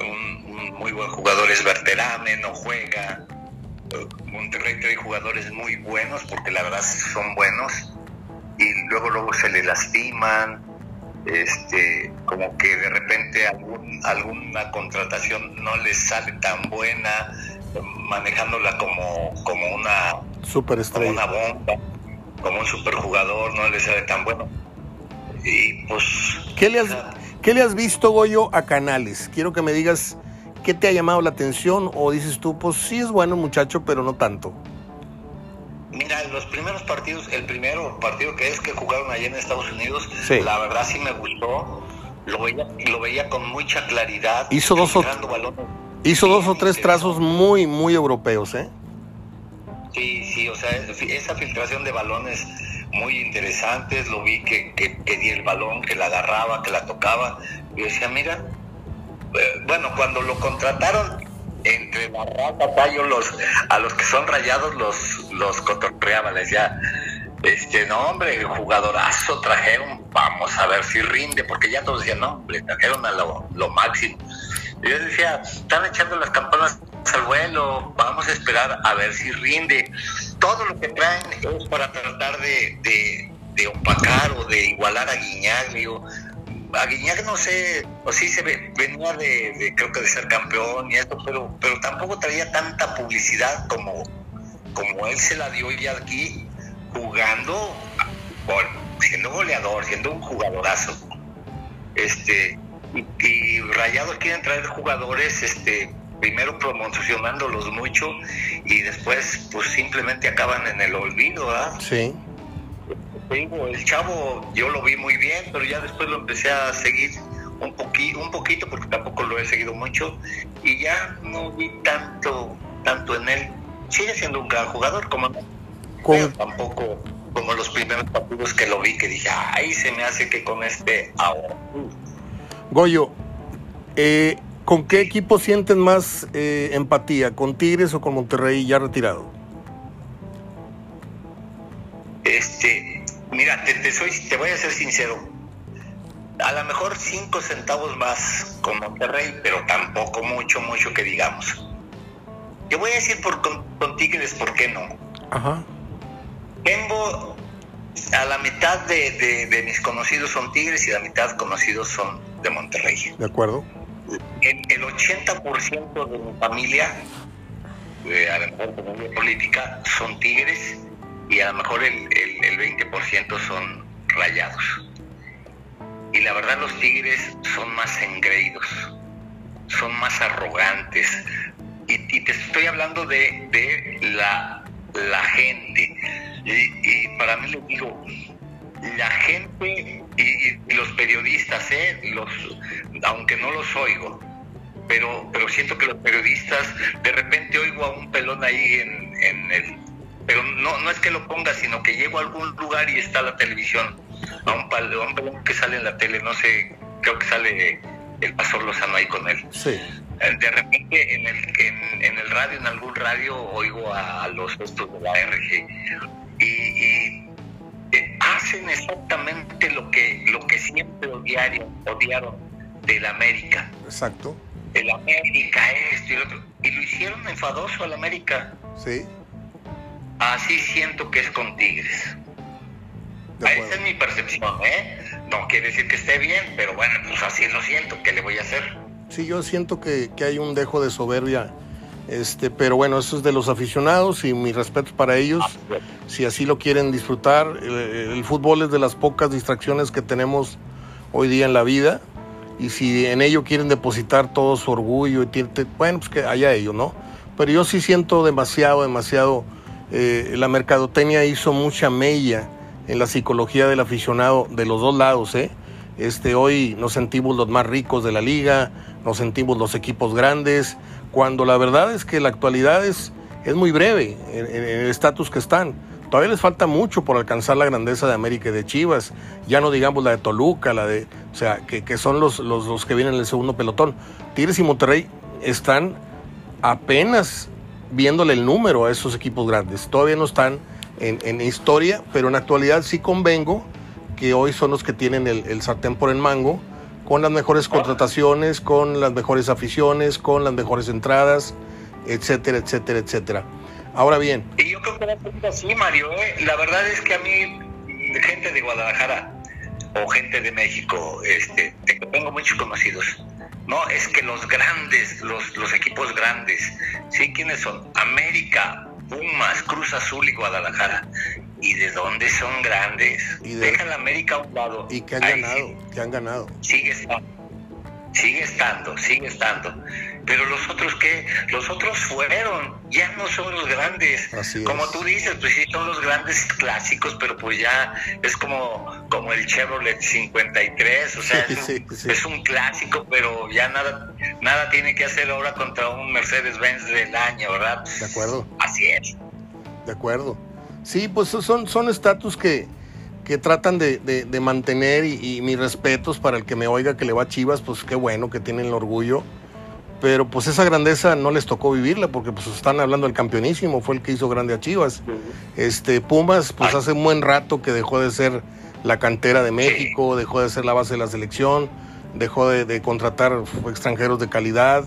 un, muy buen jugador es Berterame no juega. Monterrey trae jugadores muy buenos porque la verdad son buenos y luego luego se le lastiman este como que de repente algún, alguna contratación no les sale tan buena manejándola como, como una superestrella. Como una bomba, como un superjugador, no le sale tan bueno. Y pues. ¿Qué le has, ¿qué le has visto, Goyo, a Canales? Quiero que me digas qué te ha llamado la atención o dices tú, pues sí es bueno muchacho, pero no tanto. Mira, los primeros partidos, el primero partido que es que jugaron allá en Estados Unidos, la verdad sí me gustó. Lo veía, lo veía con mucha claridad. Hizo dos o Hizo dos o tres trazos muy, muy europeos, ¿eh? Sí, sí, o sea, esa filtración de balones muy interesantes, lo vi que, que, que el balón, que la agarraba, que la tocaba, y decía, mira, eh, bueno, cuando lo contrataron, entre la rata, los, a los que son rayados los, los cotorreaba, les decía, este, no hombre, jugadorazo trajeron, vamos a ver si rinde, porque ya todos decían, no, hombre, trajeron a lo, lo máximo yo decía, están echando las campanas al vuelo, vamos a esperar a ver si rinde. Todo lo que traen es para tratar de, de, opacar o de igualar a Guiñac. a Guiñac no sé, o sí se ve, venía de, creo que de ser campeón y esto, pero, pero tampoco traía tanta publicidad como, como él se la dio ya aquí, jugando, siendo goleador, siendo un jugadorazo. Este, y, Rayados quieren traer jugadores este primero promocionándolos mucho y después pues simplemente acaban en el olvido ¿ah? sí. El chavo yo lo vi muy bien pero ya después lo empecé a seguir un poquito un poquito porque tampoco lo he seguido mucho y ya no vi tanto tanto en él. Sigue siendo un gran jugador como pero tampoco como los primeros partidos que lo vi que dije ay se me hace que con este ahora Goyo, eh, ¿con qué equipo sienten más eh, empatía? ¿Con Tigres o con Monterrey ya retirado? Este, mira, te, soy, te voy a ser sincero. A lo mejor cinco centavos más con Monterrey, pero tampoco mucho, mucho que digamos. Yo voy a decir por con, Tigres, ¿por qué no? Ajá. Tengo a la mitad de, mis conocidos son Tigres y la mitad conocidos son de Monterrey. De acuerdo. El, el 80% de mi familia, eh, a lo mejor familia política, son Tigres y a lo mejor el, el, 20% son rayados. Y la verdad los Tigres son más engreídos, son más arrogantes. Y, te estoy hablando de, de la, la gente y, para mí lo digo, la gente y, los periodistas, ¿eh? los, aunque no los oigo, pero, pero siento que los periodistas, de repente oigo a un pelón ahí en, en el... Pero no, no es que lo ponga, sino que llego a algún lugar y está la televisión, a un, pelón que sale en la tele, no sé, creo que sale el pastor Lozano ahí con él. Sí. Eh, De repente en el, en, en el radio, en algún radio, oigo a, a los estos de la RG y, y, eh, hacen exactamente lo que, lo que siempre odiaron, odiaron del América. Exacto. El América, esto y lo otro. Y lo hicieron enfadoso al América. Sí. Así siento que es con Tigres. Esa es mi percepción, ¿eh? No quiere decir que esté bien, pero bueno, pues así lo siento. ¿Qué le voy a hacer? Sí, yo siento que, que hay un dejo de soberbia. Este, pero bueno, eso es de los aficionados y mi respeto para ellos. Si así lo quieren disfrutar, el, el fútbol es de las pocas distracciones que tenemos hoy día en la vida. Y si en ello quieren depositar todo su orgullo, y tiene- bueno, pues que haya ellos, ¿no? Pero yo sí siento demasiado, demasiado. eh, la mercadotecnia hizo mucha mella en la psicología del aficionado de los dos lados, ¿eh? Este, hoy nos sentimos los más ricos de la liga, nos sentimos los equipos grandes, cuando la verdad es que la actualidad es, es muy breve en, el estatus que están. Todavía les falta mucho por alcanzar la grandeza de América y de Chivas, ya no digamos la de Toluca, la de, o sea, que, que son los, los, los que vienen en el segundo pelotón. Tigres y Monterrey están apenas viéndole el número a esos equipos grandes. Todavía no están en, en historia, pero en actualidad sí convengo que hoy son los que tienen el, el sartén por el mango, con las mejores contrataciones, con las mejores aficiones, con las mejores entradas, etcétera, etcétera, etcétera. Ahora bien, Y yo creo que va a ser así, Mario. ¿eh? La verdad es que a mí, gente de Guadalajara o gente de México, este, te- tengo muchos conocidos. No, es que los grandes, los, los equipos grandes, ¿sí? ¿Quiénes son? América, Pumas, Cruz Azul y Guadalajara. ¿Y de dónde son grandes? Y de- Deja la América a un lado. y que han Ahí ganado, que han ganado. sigue estando, sigue estando, sigue estando. Pero los otros que, los otros fueron, ya no son los grandes. Así como es. tú dices, pues sí son los grandes clásicos, pero pues ya es como, como el Chevrolet 53, o sea, Sí, es, un, sí, sí. es un clásico, pero ya nada, nada tiene que hacer ahora contra un Mercedes-Benz del año, ¿verdad? De acuerdo. Así es. De acuerdo. Sí, pues son son estatus que, que tratan de, de- de mantener y, y mis respetos para el que me oiga que le va a Chivas, pues qué bueno que tienen el orgullo. Pero pues esa grandeza no les tocó vivirla porque pues están hablando del campeonísimo, fue el que hizo grande a Chivas. Este Pumas pues hace un buen rato que dejó de ser la cantera de México, dejó de ser la base de la selección, dejó de, de contratar extranjeros de calidad,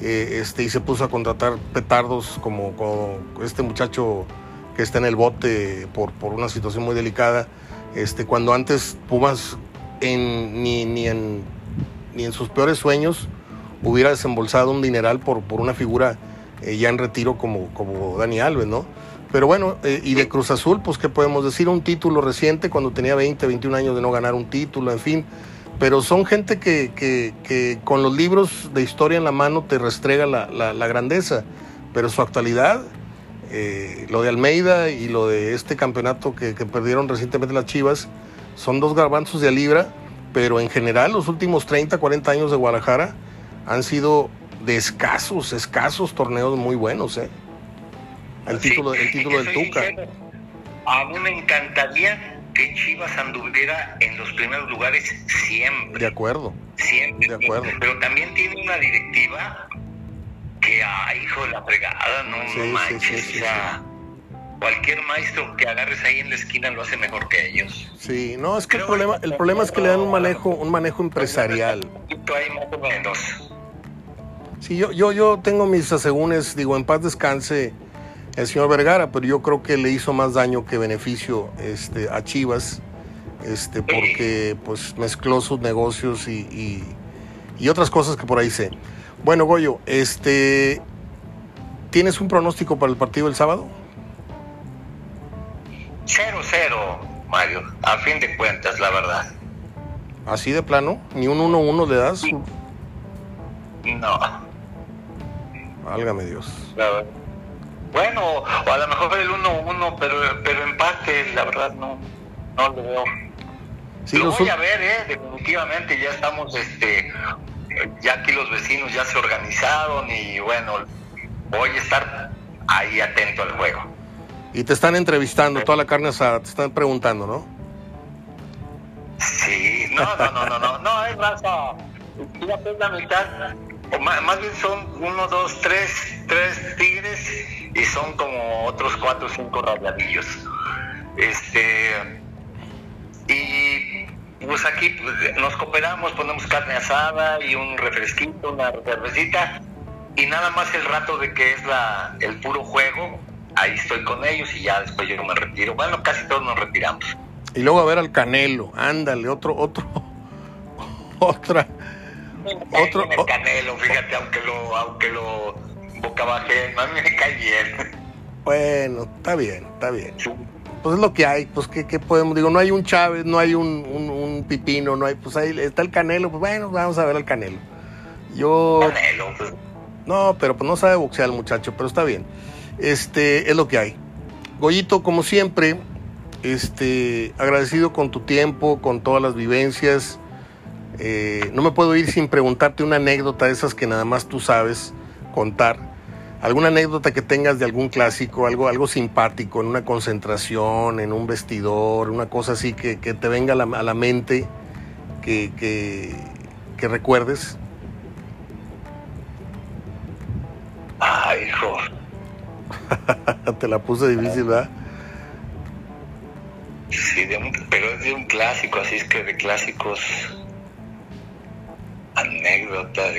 eh, este, y se puso a contratar petardos como, como este muchacho que está en el bote por, por una situación muy delicada. Este, cuando antes Pumas en, ni, ni, en, ni en sus peores sueños hubiera desembolsado un dineral por, por una figura eh, ya en retiro como, como Dani Alves, ¿no? Pero bueno, eh, y de Cruz Azul, pues qué podemos decir, un título reciente cuando tenía 20, 21 años de no ganar un título, en fin. Pero son gente que, que, que con los libros de historia en la mano te restrega la, la, la grandeza. Pero su actualidad, eh, lo de Almeida y lo de este campeonato que, que perdieron recientemente las Chivas, son dos garbanzos de a libra, pero en general los últimos 30, 40 años de Guadalajara han sido de escasos, escasos torneos muy buenos, ¿eh? El Sí, título, el título del Tuca. sincero, A mí me encantaría que Chivas anduviera en los primeros lugares siempre. De acuerdo. Siempre. De acuerdo. Pero también tiene una directiva que, ay, hijo de la fregada, no, Sí, no manches. sí, o sea, cualquier maestro que agarres ahí en la esquina lo hace mejor que ellos. Sí, no, es que el problema, el problema es que le dan un manejo, un manejo empresarial. Ahí más o menos. Sí, yo, yo, yo tengo mis asegúnes, digo, en paz descanse el señor Vergara, pero yo creo que le hizo más daño que beneficio este, a Chivas, este, porque pues mezcló sus negocios y, y, y otras cosas que por ahí sé. Bueno, Goyo, este, ¿tienes un pronóstico para el partido del sábado? 0-0, Mario, a fin de cuentas, la verdad. Así de plano, ni un 1-1 le das. No. Válgame Dios. Bueno, o a lo mejor el 1-1, pero, pero empate, la verdad no, no lo veo. Sí, lo voy a ver, ¿eh? definitivamente ya estamos, este, ya aquí los vecinos ya se organizaron y bueno, voy a estar ahí atento al juego. y te están entrevistando, toda la carne asada, te están preguntando, ¿no? Sí, no, no, no, no, no, no, es raza, la, la mitad, o más, bien son uno, dos, tres, tres tigres y son como otros cuatro o cinco rayadillos. Este, y pues aquí pues, nos cooperamos, ponemos carne asada y un refresquito, una cervecita y nada más el rato de que es la, el puro juego, ahí estoy con ellos y ya después yo me retiro. Bueno, casi todos nos retiramos. Y luego a ver al Canelo, ándale, otro, otro, otra, otro. El Canelo, fíjate, aunque lo, aunque lo boca bajé, a mí me cae bien. Bueno, está bien, está bien. Pues es lo que hay, pues ¿qué, qué podemos, digo, no hay un Chávez, no hay un, un, un, Pipino, no hay, pues ahí está el Canelo, pues bueno, vamos a ver al Canelo. Yo... Canelo, pues. No, pero pues no sabe boxear el muchacho, pero está bien. Este, es lo que hay. Goyito, como siempre, este, agradecido con tu tiempo, con todas las vivencias. Eh, no me puedo ir sin preguntarte una anécdota de esas que nada más tú sabes contar. Alguna anécdota que tengas de algún clásico, algo, algo simpático, en una concentración, en un vestidor, una cosa así que, que te venga a la, a la mente, que, que, que recuerdes. Ay, hijo. Te la puse difícil, ¿verdad? Sí, de un, pero es de un clásico, así es que de clásicos.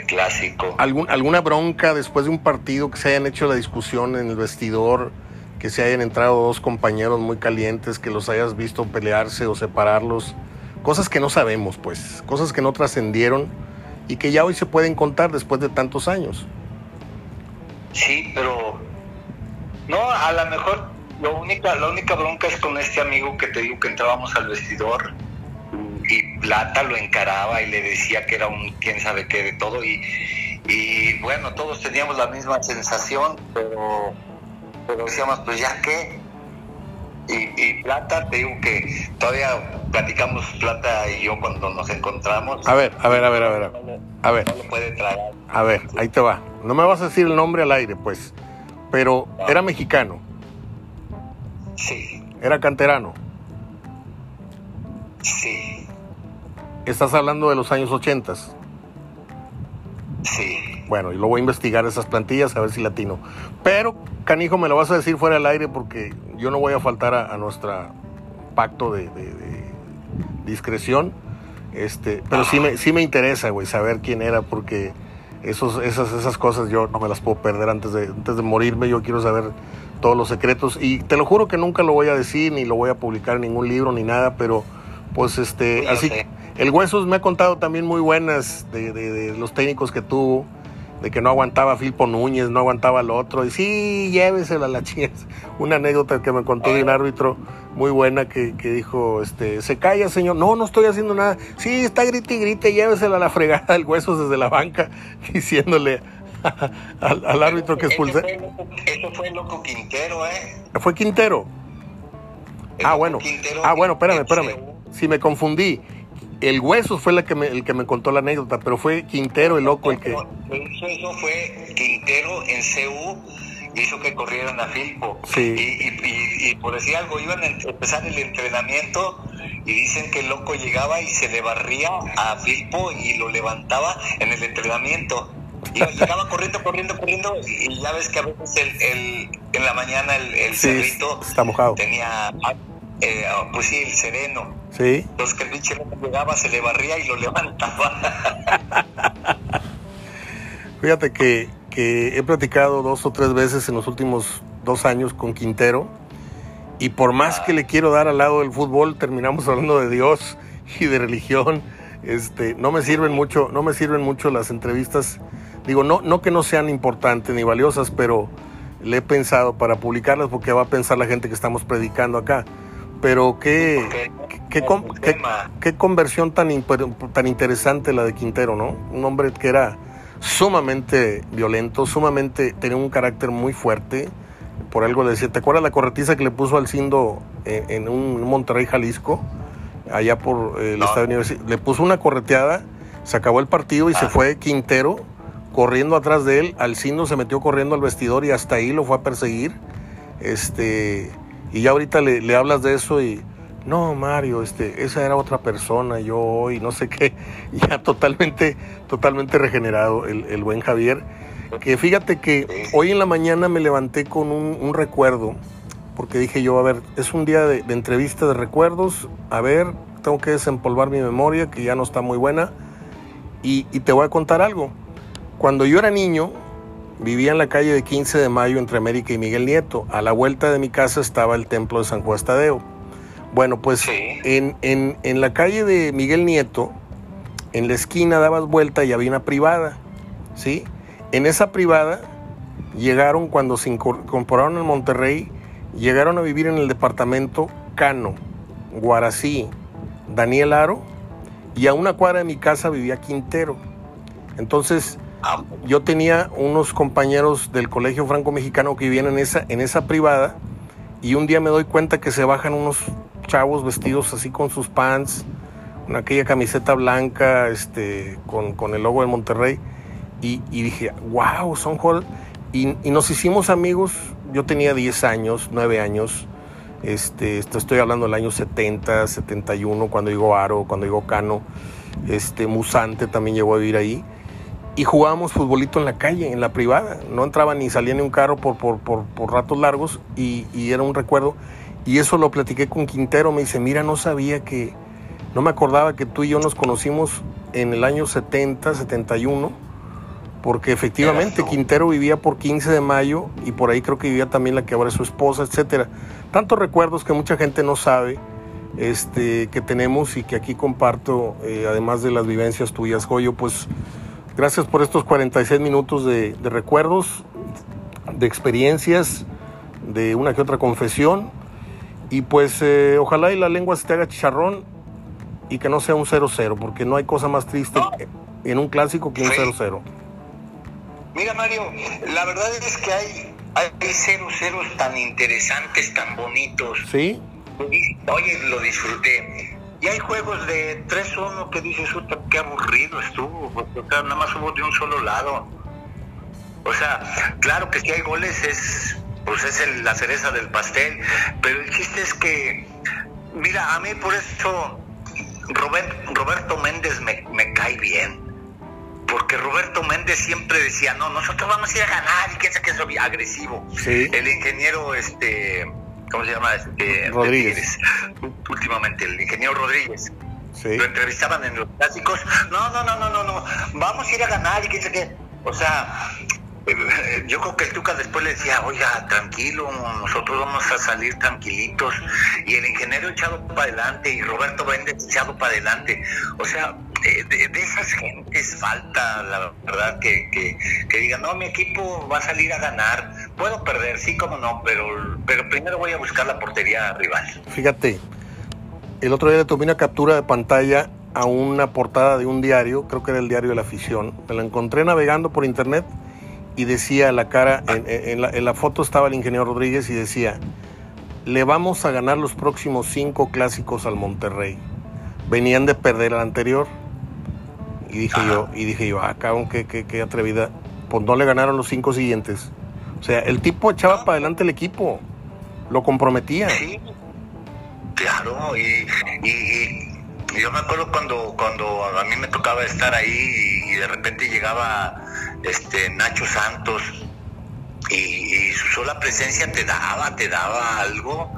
Clásico. ¿Algún, ¿Alguna bronca después de un partido que se hayan hecho la discusión en el vestidor? Que se hayan entrado dos compañeros muy calientes, que los hayas visto pelearse o separarlos. Cosas que no sabemos, pues. Cosas que no trascendieron y que ya hoy se pueden contar después de tantos años. Sí, pero no, a lo mejor lo única, la única bronca es con este amigo que te digo que entrábamos al vestidor y Plata lo encaraba y le decía que era un quién sabe qué de todo y, y bueno, todos teníamos la misma sensación, pero, pero decíamos, pues ya qué. Y, y, Plata, te digo que todavía platicamos Plata y yo cuando nos encontramos. A ver, a ver, a ver, a ver. A ver. No lo puede tragar. A ver, ahí te va. No me vas a decir el nombre al aire, pues. Pero no. era mexicano. Sí. Era canterano. Sí. Estás hablando de los años 80. Sí. Bueno, y lo voy a investigar esas plantillas a ver si latino. Pero, canijo, me lo vas a decir fuera del aire porque yo no voy a faltar a, a nuestro pacto de, de, de, discreción. Este, pero sí me, sí me interesa, güey, saber quién era porque esos, esas, esas cosas yo no me las puedo perder antes de, antes de morirme. Yo quiero saber todos los secretos y te lo juro que nunca lo voy a decir ni lo voy a publicar en ningún libro ni nada, pero pues este, Sí, así. sé. El Huesos me ha contado también muy buenas de, de, de los técnicos que tuvo, de que no aguantaba Filpo Núñez, no aguantaba al otro, y sí, llévesela a la chingas. Una anécdota que me contó de un árbitro muy buena que, que dijo, este, se calla señor, no, no estoy haciendo nada, sí, está grite y grite, llévesela a la fregada el Huesos desde la banca, diciéndole al, al árbitro que Eso expulsé. eso fue loco Quintero, ¿eh? Fue Quintero. El Ah, bueno. Quintero Ah, bueno, espérame, espérame. Si me confundí. El Huesos fue la que me, el que me contó la anécdota, pero fue Quintero el loco el que... Eso, eso fue Quintero en CU, hizo que corrieran a Filpo. Sí. Y, y- y- y por decir algo, iban a empezar el entrenamiento y dicen que el loco llegaba y se le barría a Filpo y lo levantaba en el entrenamiento. Iba- llegaba corriendo, corriendo, corriendo y ya ves que a veces el, el- en la mañana el, el Sí, cerrito está mojado. tenía, eh, pues sí, el sereno. Sí. Entonces que el pinche llegaba, se le barría y lo levantaba. Fíjate que, que he platicado dos o tres veces en los últimos dos años con Quintero y por más que le quiero dar al lado del fútbol, terminamos hablando de Dios y de religión. Este, no me sirven mucho, no me sirven mucho las entrevistas. Digo, no, no que no sean importantes ni valiosas, pero le he pensado para publicarlas porque va a pensar la gente que estamos predicando acá. Pero qué, qué, qué- conversión tan, tan interesante la de Quintero, ¿no? Un hombre que era sumamente violento, sumamente, tenía un carácter muy fuerte. Por algo le decía, ¿te acuerdas la corretiza que le puso al Cindo en, en un Monterrey, Jalisco? Allá por eh, el No. Estadio Universitario. Le puso una correteada, se acabó el partido y se Ah. fue Quintero corriendo atrás de él. Alcindo se metió corriendo al vestidor y hasta ahí lo fue a perseguir. Este, y ya ahorita le, hablas de eso y no, Mario, este, esa era otra persona, yo hoy, no sé qué, ya totalmente, totalmente regenerado el, el buen Javier. Que fíjate que hoy en la mañana me levanté con un, recuerdo, porque dije yo, a ver, es un día de, entrevista de recuerdos, a ver, tengo que desempolvar mi memoria, que ya no está muy buena, y te voy a contar algo. Cuando yo era niño, vivía en la calle de 15 de mayo entre América y Miguel Nieto. A la vuelta de mi casa estaba el templo de San Juan Tadeo. Bueno, pues en, en, en, la calle de Miguel Nieto, en la esquina dabas vuelta y había una privada, ¿sí? En esa privada llegaron, cuando se incorporaron en Monterrey, llegaron a vivir en el departamento Cano, Guarací, Daniel Aro, y a una cuadra de mi casa vivía Quintero. Entonces. Yo tenía unos compañeros del Colegio Franco Mexicano que vivían en esa, en esa privada, y un día me doy cuenta que se bajan unos chavos vestidos así con sus pants, una aquella camiseta blanca este, con, el logo de Monterrey. Y, dije, wow, son jóvenes. Y, nos hicimos amigos. Yo tenía 10 años, 9 años. Este, estoy hablando del año 70, 71, cuando llegó Aro, cuando llegó Cano. Este, Musante también llegó a vivir ahí. Y jugábamos futbolito en la calle, en la privada. No entraba ni salía ni un carro por, por, por, ratos largos y, y era un recuerdo. Y eso lo platiqué con Quintero, me dice, mira, no sabía que, no me acordaba que tú y yo nos conocimos en el año 70, 71, porque efectivamente Quintero vivía por 15 de mayo y por ahí creo que vivía también la que ahora es su esposa, etcétera. Tantos recuerdos que mucha gente no sabe este, que tenemos y que aquí comparto, eh, además de las vivencias tuyas, Joyo, pues gracias por estos 46 minutos de, de recuerdos, de experiencias, de una que otra confesión y pues eh, ojalá y la lengua se te haga chicharrón y que no sea un 0-0, porque no hay cosa más triste en un clásico que un 0-0. Mira Mario, la verdad es que hay, hay 0-0 tan interesantes, tan bonitos. Sí. Oye, lo disfruté. Y hay juegos de 3-1 que dices, qué aburrido estuvo, porque nada más hubo de un solo lado. O sea, claro que si hay goles es pues es la cereza del pastel, pero el chiste es que, mira, a mí por eso Roberto Méndez me, cae bien, porque Roberto Méndez siempre decía, no, nosotros vamos a ir a ganar y que es que es agresivo. El ingeniero, este, ¿cómo se llama? Este, Rodríguez. últimamente, el ingeniero Rodríguez. Lo entrevistaban en los clásicos. No, no, no, no, no, no. Vamos a ir a ganar y que sé qué. O sea, eh, yo creo que el Tuca después le decía, oiga, tranquilo, nosotros vamos a salir tranquilitos. Y el ingeniero echado para adelante y Roberto Méndez echado para adelante. O sea, de, esas gentes falta, la verdad, que, que, digan, no, mi equipo va a salir a ganar. Puedo perder, sí, como no, pero, pero primero voy a buscar la portería rival. Fíjate, el otro día le tomé una captura de pantalla a una portada de un diario, creo que era el diario de la afición. Me la encontré navegando por internet y decía la cara, en, la, foto estaba el ingeniero Rodríguez y decía, le vamos a ganar los próximos cinco clásicos al Monterrey. Venían de perder al anterior. Y dije yo, y dije yo, ah, cabrón, qué, qué, atrevida. Pues no le ganaron los cinco siguientes. O sea, el tipo echaba para adelante el equipo, lo comprometía. Sí, claro, y, yo me acuerdo cuando, cuando a mí me tocaba estar ahí y de repente llegaba este Nacho Santos y, su sola presencia te daba, te daba algo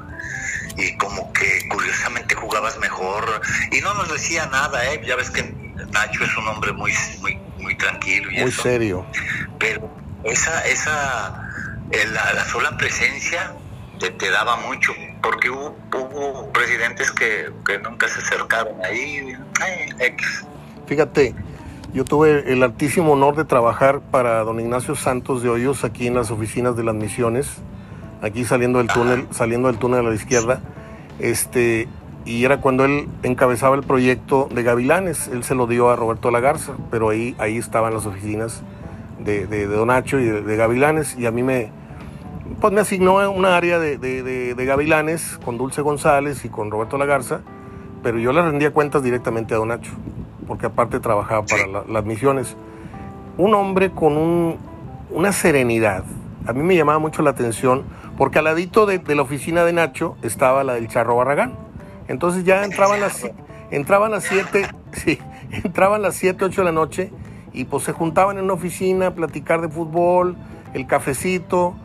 y como que curiosamente jugabas mejor y no nos decía nada, ¿eh? ya ves que Nacho es un hombre muy muy muy tranquilo y muy serio, pero esa esa eh, la, sola presencia te, te, daba mucho porque hubo, hubo presidentes que, que nunca se acercaron ahí, Fíjate, yo tuve el altísimo honor de trabajar para don Ignacio Santos de Hoyos aquí en las oficinas de las misiones, aquí saliendo del túnel, saliendo del túnel a la izquierda. Este, y era cuando él encabezaba el proyecto de Gavilanes. Él se lo dio a Roberto Lagarza, pero ahí, ahí estaban las oficinas de, de, Don Nacho y de, Gavilanes. Y a mí me, pues me asignó una área de, de, Gavilanes con Dulce González y con Roberto Lagarza, pero yo le rendía cuentas directamente a Don Nacho porque aparte trabajaba para las misiones. Un hombre con una serenidad. A mí me llamaba mucho la atención porque al ladito de, la oficina de Nacho estaba la del Charro Barragán. Entonces ya entraban las, entraban las 7, sí, entraban las 7, 8 de la noche y pues se juntaban en una oficina a platicar de fútbol, el cafecito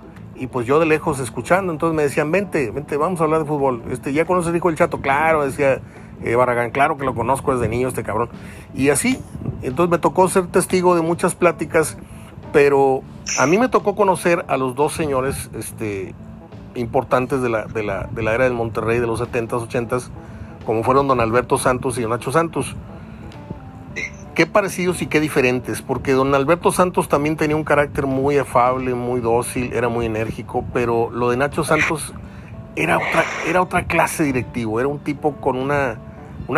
y pues yo de lejos escuchando, entonces me decían, vente, vente, vamos a hablar de fútbol. Este, ya conoces el chato, claro, decía eh, Barragán, claro que lo conozco desde niño este cabrón. Y así, entonces me tocó ser testigo de muchas pláticas, pero a mí me tocó conocer a los dos señores este, importantes de la, de la, de la era del Monterrey de los 70s, 80s, como fueron don Alberto Santos y don Nacho Santos. Qué parecidos y qué diferentes, porque don Alberto Santos también tenía un carácter muy afable, muy dócil, era muy enérgico, pero lo de Nacho Santos era otra, era otra clase directivo, era un tipo con una,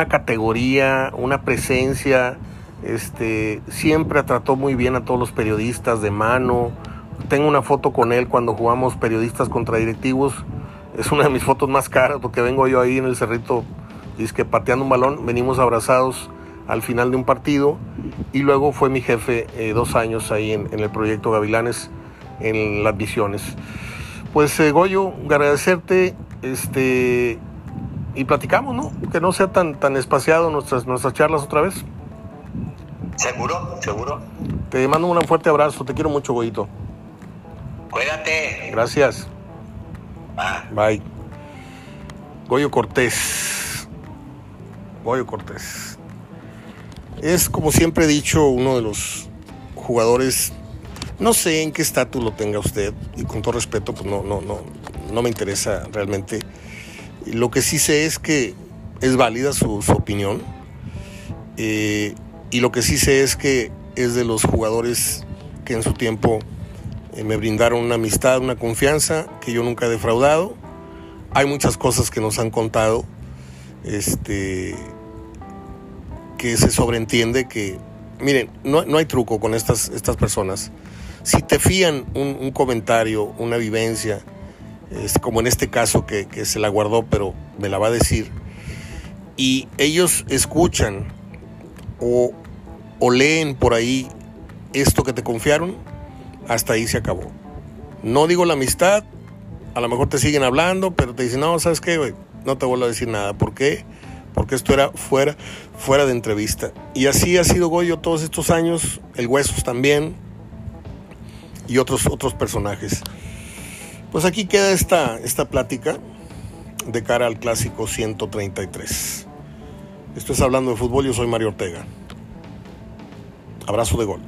categoría, una presencia, este, siempre trató muy bien a todos los periodistas de mano. Tengo una foto con él cuando jugamos periodistas contra directivos. Es una de mis fotos más caras porque vengo yo ahí en el cerrito, dice que pateando un balón, venimos abrazados al final de un partido y luego fue mi jefe eh, dos años ahí en, el proyecto Gavilanes en las visiones. Pues eh, Goyo, agradecerte este, y platicamos, ¿no? Que no sea tan, tan espaciado nuestras, nuestras charlas otra vez. Seguro, seguro. Te mando un fuerte abrazo, te quiero mucho, Goyito. Cuídate. Gracias. Bye. Goyo Cortés. Goyo Cortés. Es, como siempre he dicho, uno de los jugadores, no sé en qué estatus lo tenga usted, y con todo respeto, pues no, no, no, no me interesa realmente. Lo que sí sé es que es válida su, opinión, eh, y lo que sí sé es que es de los jugadores que en su tiempo eh, me brindaron una amistad, una confianza que yo nunca he defraudado. Hay muchas cosas que nos han contado, este, que se sobreentiende que, miren, no, no hay truco con estas, estas personas. Si te fían un, comentario, una vivencia, es como en este caso que, que se la guardó, pero me la va a decir, y ellos escuchan o, o leen por ahí esto que te confiaron, hasta ahí se acabó. No digo la amistad, a lo mejor te siguen hablando, pero te dicen, no, ¿sabes qué, No te vuelvo a decir nada. ¿Por qué? porque esto era fuera, fuera de entrevista. Y así ha sido Goyo todos estos años, el Huesos también y otros, otros personajes. Pues aquí queda esta, esta plática de cara al clásico 133. Esto es hablando de fútbol, yo soy Mario Ortega. Abrazo de gol.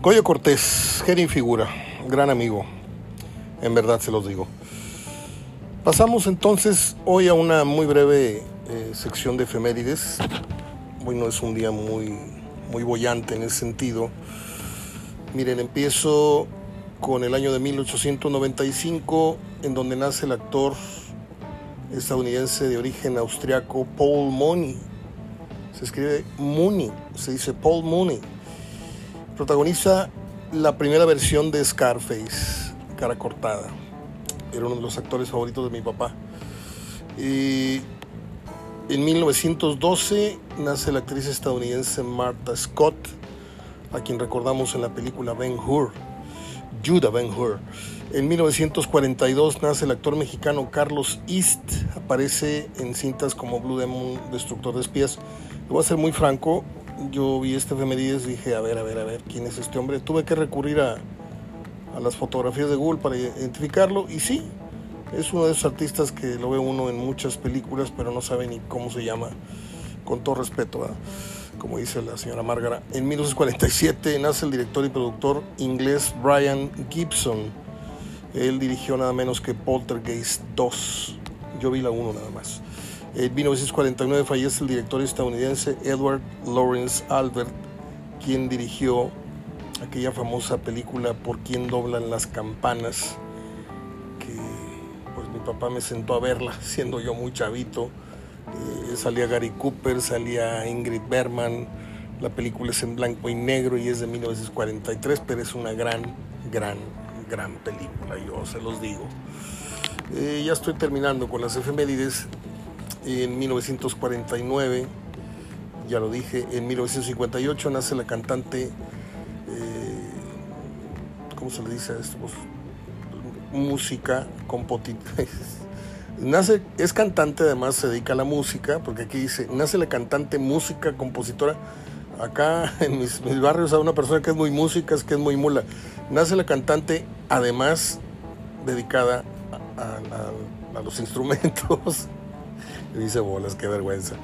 Goyo Cortés, genio figura, gran amigo, en verdad se los digo. Pasamos entonces hoy a una muy breve eh, sección de efemérides. Hoy no es un día muy, muy bollante en ese sentido. Miren, empiezo con el año de 1895, en donde nace el actor estadounidense de origen austriaco Paul Mooney. Se escribe Mooney, se dice Paul Mooney Protagoniza la primera versión de Scarface, cara cortada. Era uno de los actores favoritos de mi papá. Y en 1912 nace la actriz estadounidense Martha Scott, a quien recordamos en la película Ben Hur, Judah Ben Hur. En 1942 nace el actor mexicano Carlos East, aparece en cintas como Blue Demon, Destructor de Espías. voy a ser muy franco, yo vi este efemérides y dije, a ver, a ver, a ver, ¿quién es este hombre? Tuve que recurrir a, a las fotografías de Google para identificarlo y sí, es uno de esos artistas que lo ve uno en muchas películas, pero no sabe ni cómo se llama, con todo respeto, como dice la señora Márgara. En 1947 nace el director y productor inglés Brian Gibson. Él dirigió nada menos que Poltergeist 2. Yo vi la 1 nada más. En 1949 fallece el director estadounidense Edward Lawrence Albert, quien dirigió aquella famosa película Por quién doblan las campanas, que pues mi papá me sentó a verla siendo yo muy chavito. Eh, salía Gary Cooper, salía Ingrid Bergman, la película es en blanco y negro y es de 1943, pero es una gran, gran, gran película, yo se los digo. Eh, ya estoy terminando con las efemérides en 1949, ya lo dije, en 1958 nace la cantante eh, ¿cómo se le dice a esto? Pues, música, compositora. Nace, es cantante, además se dedica a la música, porque aquí dice, nace la cantante, música, compositora. Acá en mis, barrios hay una persona que es muy música, es que es muy mula. Nace la cantante, además dedicada a, los instrumentos. Dice bolas, qué vergüenza.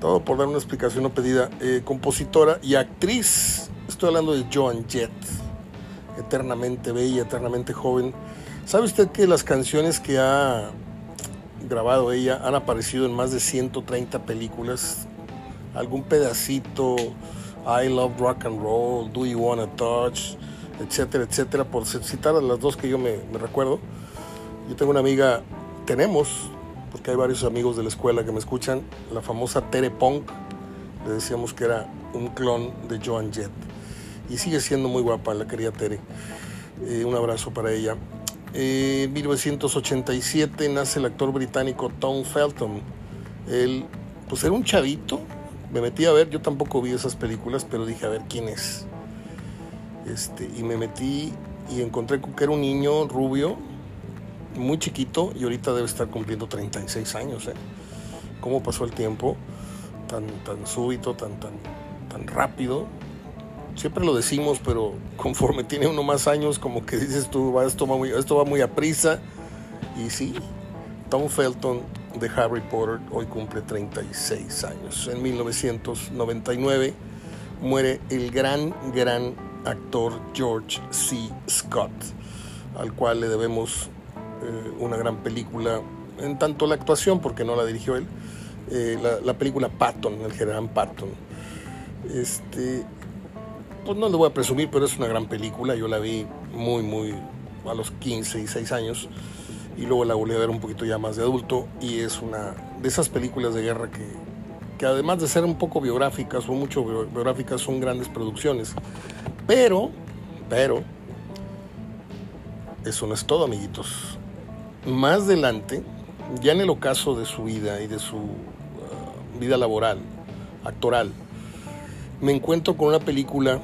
Todo por dar una explicación no pedida. Eh, compositora y actriz. Estoy hablando de Joan Jett, eternamente bella, eternamente joven. ¿Sabe usted que las canciones que ha grabado ella han aparecido en más de 130 películas. Algún pedacito, I Love Rock and Roll, Do You Wanna Touch, etcétera, etcétera, por citar a las dos que yo me, recuerdo. Yo tengo una amiga, tenemos, porque hay varios amigos de la escuela que me escuchan, la famosa Tere Punk, le decíamos que era un clon de Joan Jett. Y sigue siendo muy guapa la querida Tere. Eh, un abrazo para ella. En 1987 nace el actor británico Tom Felton. Él, pues era un chavito. Me metí a ver, yo tampoco vi esas películas, pero dije a ver quién es. Este, y me metí y encontré que era un niño rubio, muy chiquito, y ahorita debe estar cumpliendo 36 años. ¿eh? ¿Cómo pasó el tiempo? Tan, tan súbito, tan, tan, tan rápido siempre lo decimos, pero conforme tiene uno más años, como que dices tú, esto, va muy, esto va muy a prisa. Y sí, Tom Felton de Harry Potter hoy cumple 36 años. En 1999 muere el gran, gran actor George C. Scott, al cual le debemos eh, una gran película, en tanto la actuación, porque no la dirigió él, eh, la, la, película Patton, el general Patton. Este, pues no le voy a presumir, pero es una gran película. Yo la vi muy, muy a los 15 y 6 años y luego la volví a ver un poquito ya más de adulto y es una de esas películas de guerra que, que además de ser un poco biográficas o mucho biográficas son grandes producciones. Pero, pero, eso no es todo, amiguitos. Más adelante, ya en el ocaso de su vida y de su uh, vida laboral, actoral, me encuentro con una película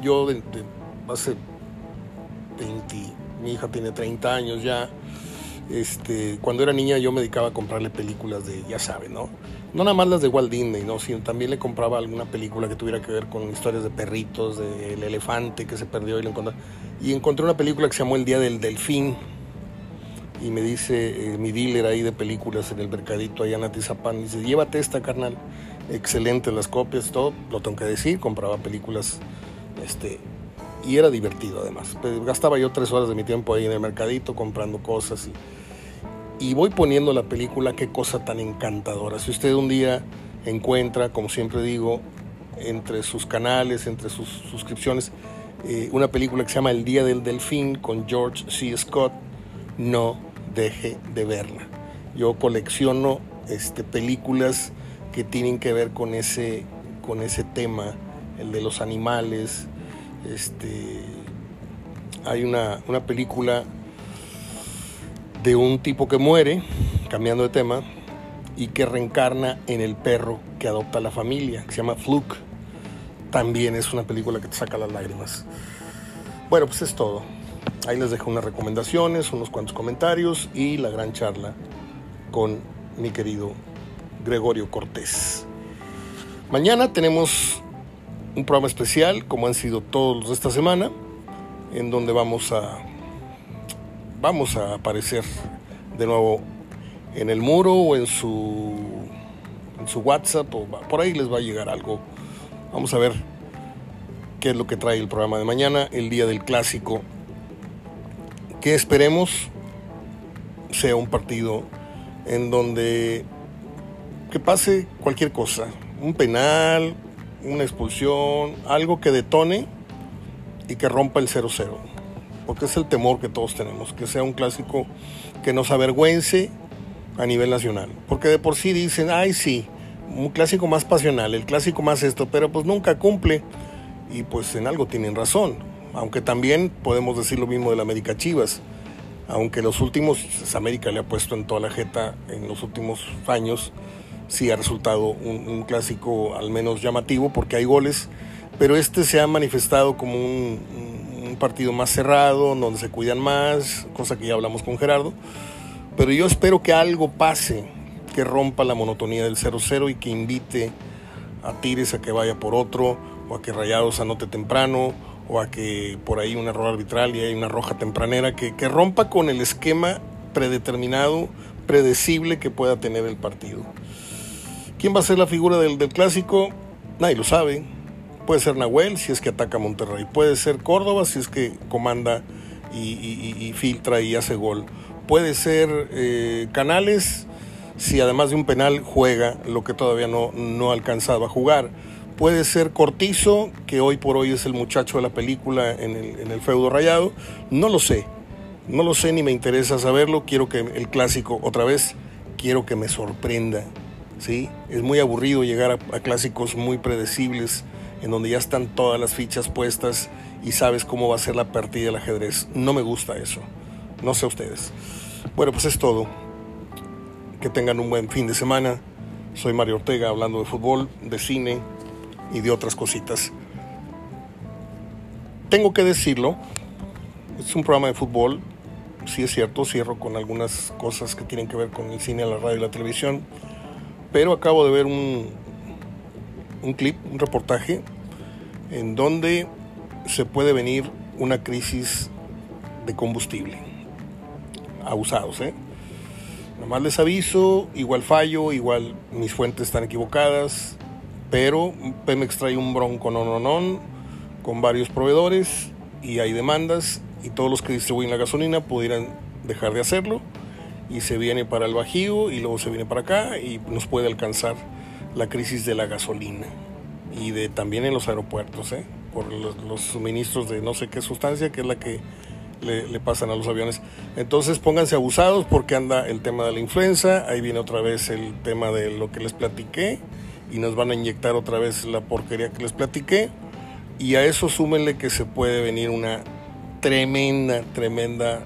yo de, hace 20, mi hija tiene 30 años ya, este, cuando era niña yo me dedicaba a comprarle películas de, ya saben, ¿no? No nada más las de Walt Disney, ¿no? Sino también le compraba alguna película que tuviera que ver con historias de perritos, del elefante que se perdió y lo encontré. Y encontré una película que se llamó El Día del Delfín. Y me dice eh, mi dealer ahí de películas en el mercadito allá en Atizapán, dice, llévate esta, carnal. Excelente las copias, todo, lo tengo que decir, compraba películas este, y era divertido además. Gastaba yo tres horas de mi tiempo ahí en el mercadito comprando cosas y, y voy poniendo la película, qué cosa tan encantadora. Si usted un día encuentra, como siempre digo, entre sus canales, entre sus suscripciones, eh, una película que se llama El Día del Delfín con George C. Scott, no deje de verla. Yo colecciono este, películas que tienen que ver con ese, con ese tema el de los animales. Este, hay una, una película de un tipo que muere, cambiando de tema, y que reencarna en el perro que adopta la familia, que se llama Fluke. También es una película que te saca las lágrimas. Bueno, pues es todo. Ahí les dejo unas recomendaciones, unos cuantos comentarios y la gran charla con mi querido Gregorio Cortés. Mañana tenemos un programa especial, como han sido todos los de esta semana, en donde vamos a vamos a aparecer de nuevo en el muro o en su en su WhatsApp o por ahí les va a llegar algo. Vamos a ver qué es lo que trae el programa de mañana, el día del clásico, que esperemos sea un partido en donde que pase cualquier cosa, un penal, una expulsión, algo que detone y que rompa el 0-0. Porque es el temor que todos tenemos, que sea un clásico que nos avergüence a nivel nacional. Porque de por sí dicen, ay sí, un clásico más pasional, el clásico más esto, pero pues nunca cumple. Y pues en algo tienen razón. Aunque también podemos decir lo mismo de la América Chivas. Aunque los últimos, pues, América le ha puesto en toda la jeta en los últimos años sí ha resultado un, clásico al menos llamativo porque hay goles, pero este se ha manifestado como un, partido más cerrado, donde se cuidan más, cosa que ya hablamos con Gerardo. Pero yo espero que algo pase que rompa la monotonía del 0-0 y que invite a Tires a que vaya por otro, o a que Rayados anote temprano, o a que por ahí un error arbitral y hay una roja tempranera, que, que rompa con el esquema predeterminado, predecible que pueda tener el partido. ¿Quién va a ser la figura del, del clásico? Nadie lo sabe. Puede ser Nahuel si es que ataca a Monterrey. Puede ser Córdoba si es que comanda y, filtra y hace gol. Puede ser eh, Canales si además de un penal juega lo que todavía no, no ha alcanzado a jugar. Puede ser Cortizo, que hoy por hoy es el muchacho de la película en el, feudo rayado. No lo sé. No lo sé ni me interesa saberlo. Quiero que el clásico, otra vez, quiero que me sorprenda. ¿sí? Es muy aburrido llegar a, a clásicos muy predecibles en donde ya están todas las fichas puestas y sabes cómo va a ser la partida del ajedrez. No me gusta eso. No sé ustedes. Bueno, pues es todo. Que tengan un buen fin de semana. Soy Mario Ortega hablando de fútbol, de cine y de otras cositas. Tengo que decirlo, es un programa de fútbol, sí es cierto, cierro con algunas cosas que tienen que ver con el cine, la radio y la televisión, pero acabo de ver un, un clip, un reportaje, en donde se puede venir una crisis de combustible. Abusados, ¿eh? Nomás les aviso, igual fallo, igual mis fuentes están equivocadas, pero Pemex trae un bronco no, no, no, con varios proveedores y hay demandas y todos los que distribuyen la gasolina pudieran dejar de hacerlo y se viene para el Bajío y luego se viene para acá y nos puede alcanzar la crisis de la gasolina y de también en los aeropuertos, ¿eh? por los, suministros de no sé qué sustancia que es la que le, pasan a los aviones. Entonces pónganse abusados porque anda el tema de la influenza, ahí viene otra vez el tema de lo que les platiqué y nos van a inyectar otra vez la porquería que les platiqué y a eso súmenle que se puede venir una tremenda, tremenda,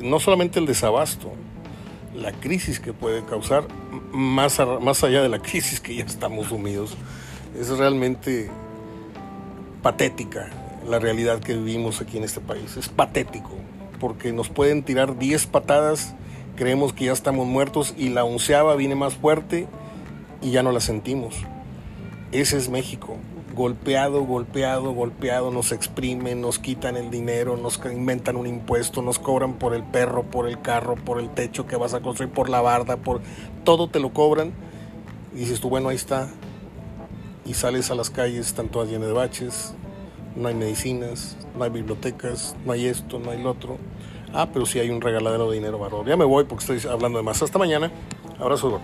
no solamente el desabasto, la crisis que puede causar, más, más allá de la crisis que ya estamos sumidos. Es realmente patética la realidad que vivimos aquí en este país. Es patético, porque nos pueden tirar 10 patadas, creemos que ya estamos muertos y la onceava viene más fuerte y ya no la sentimos. Ese es México golpeado, golpeado, golpeado, nos exprimen, nos quitan el dinero, nos inventan un impuesto, nos cobran por el perro, por el carro, por el techo que vas a construir, por la barda, por todo te lo cobran. Y dices tú, bueno, ahí está. Y sales a las calles, están todas llenas de baches, no hay medicinas, no hay bibliotecas, no hay esto, no hay lo otro. Ah, pero sí hay un regaladero de dinero, varón. Ya me voy porque estoy hablando de más. Hasta mañana. Abrazo.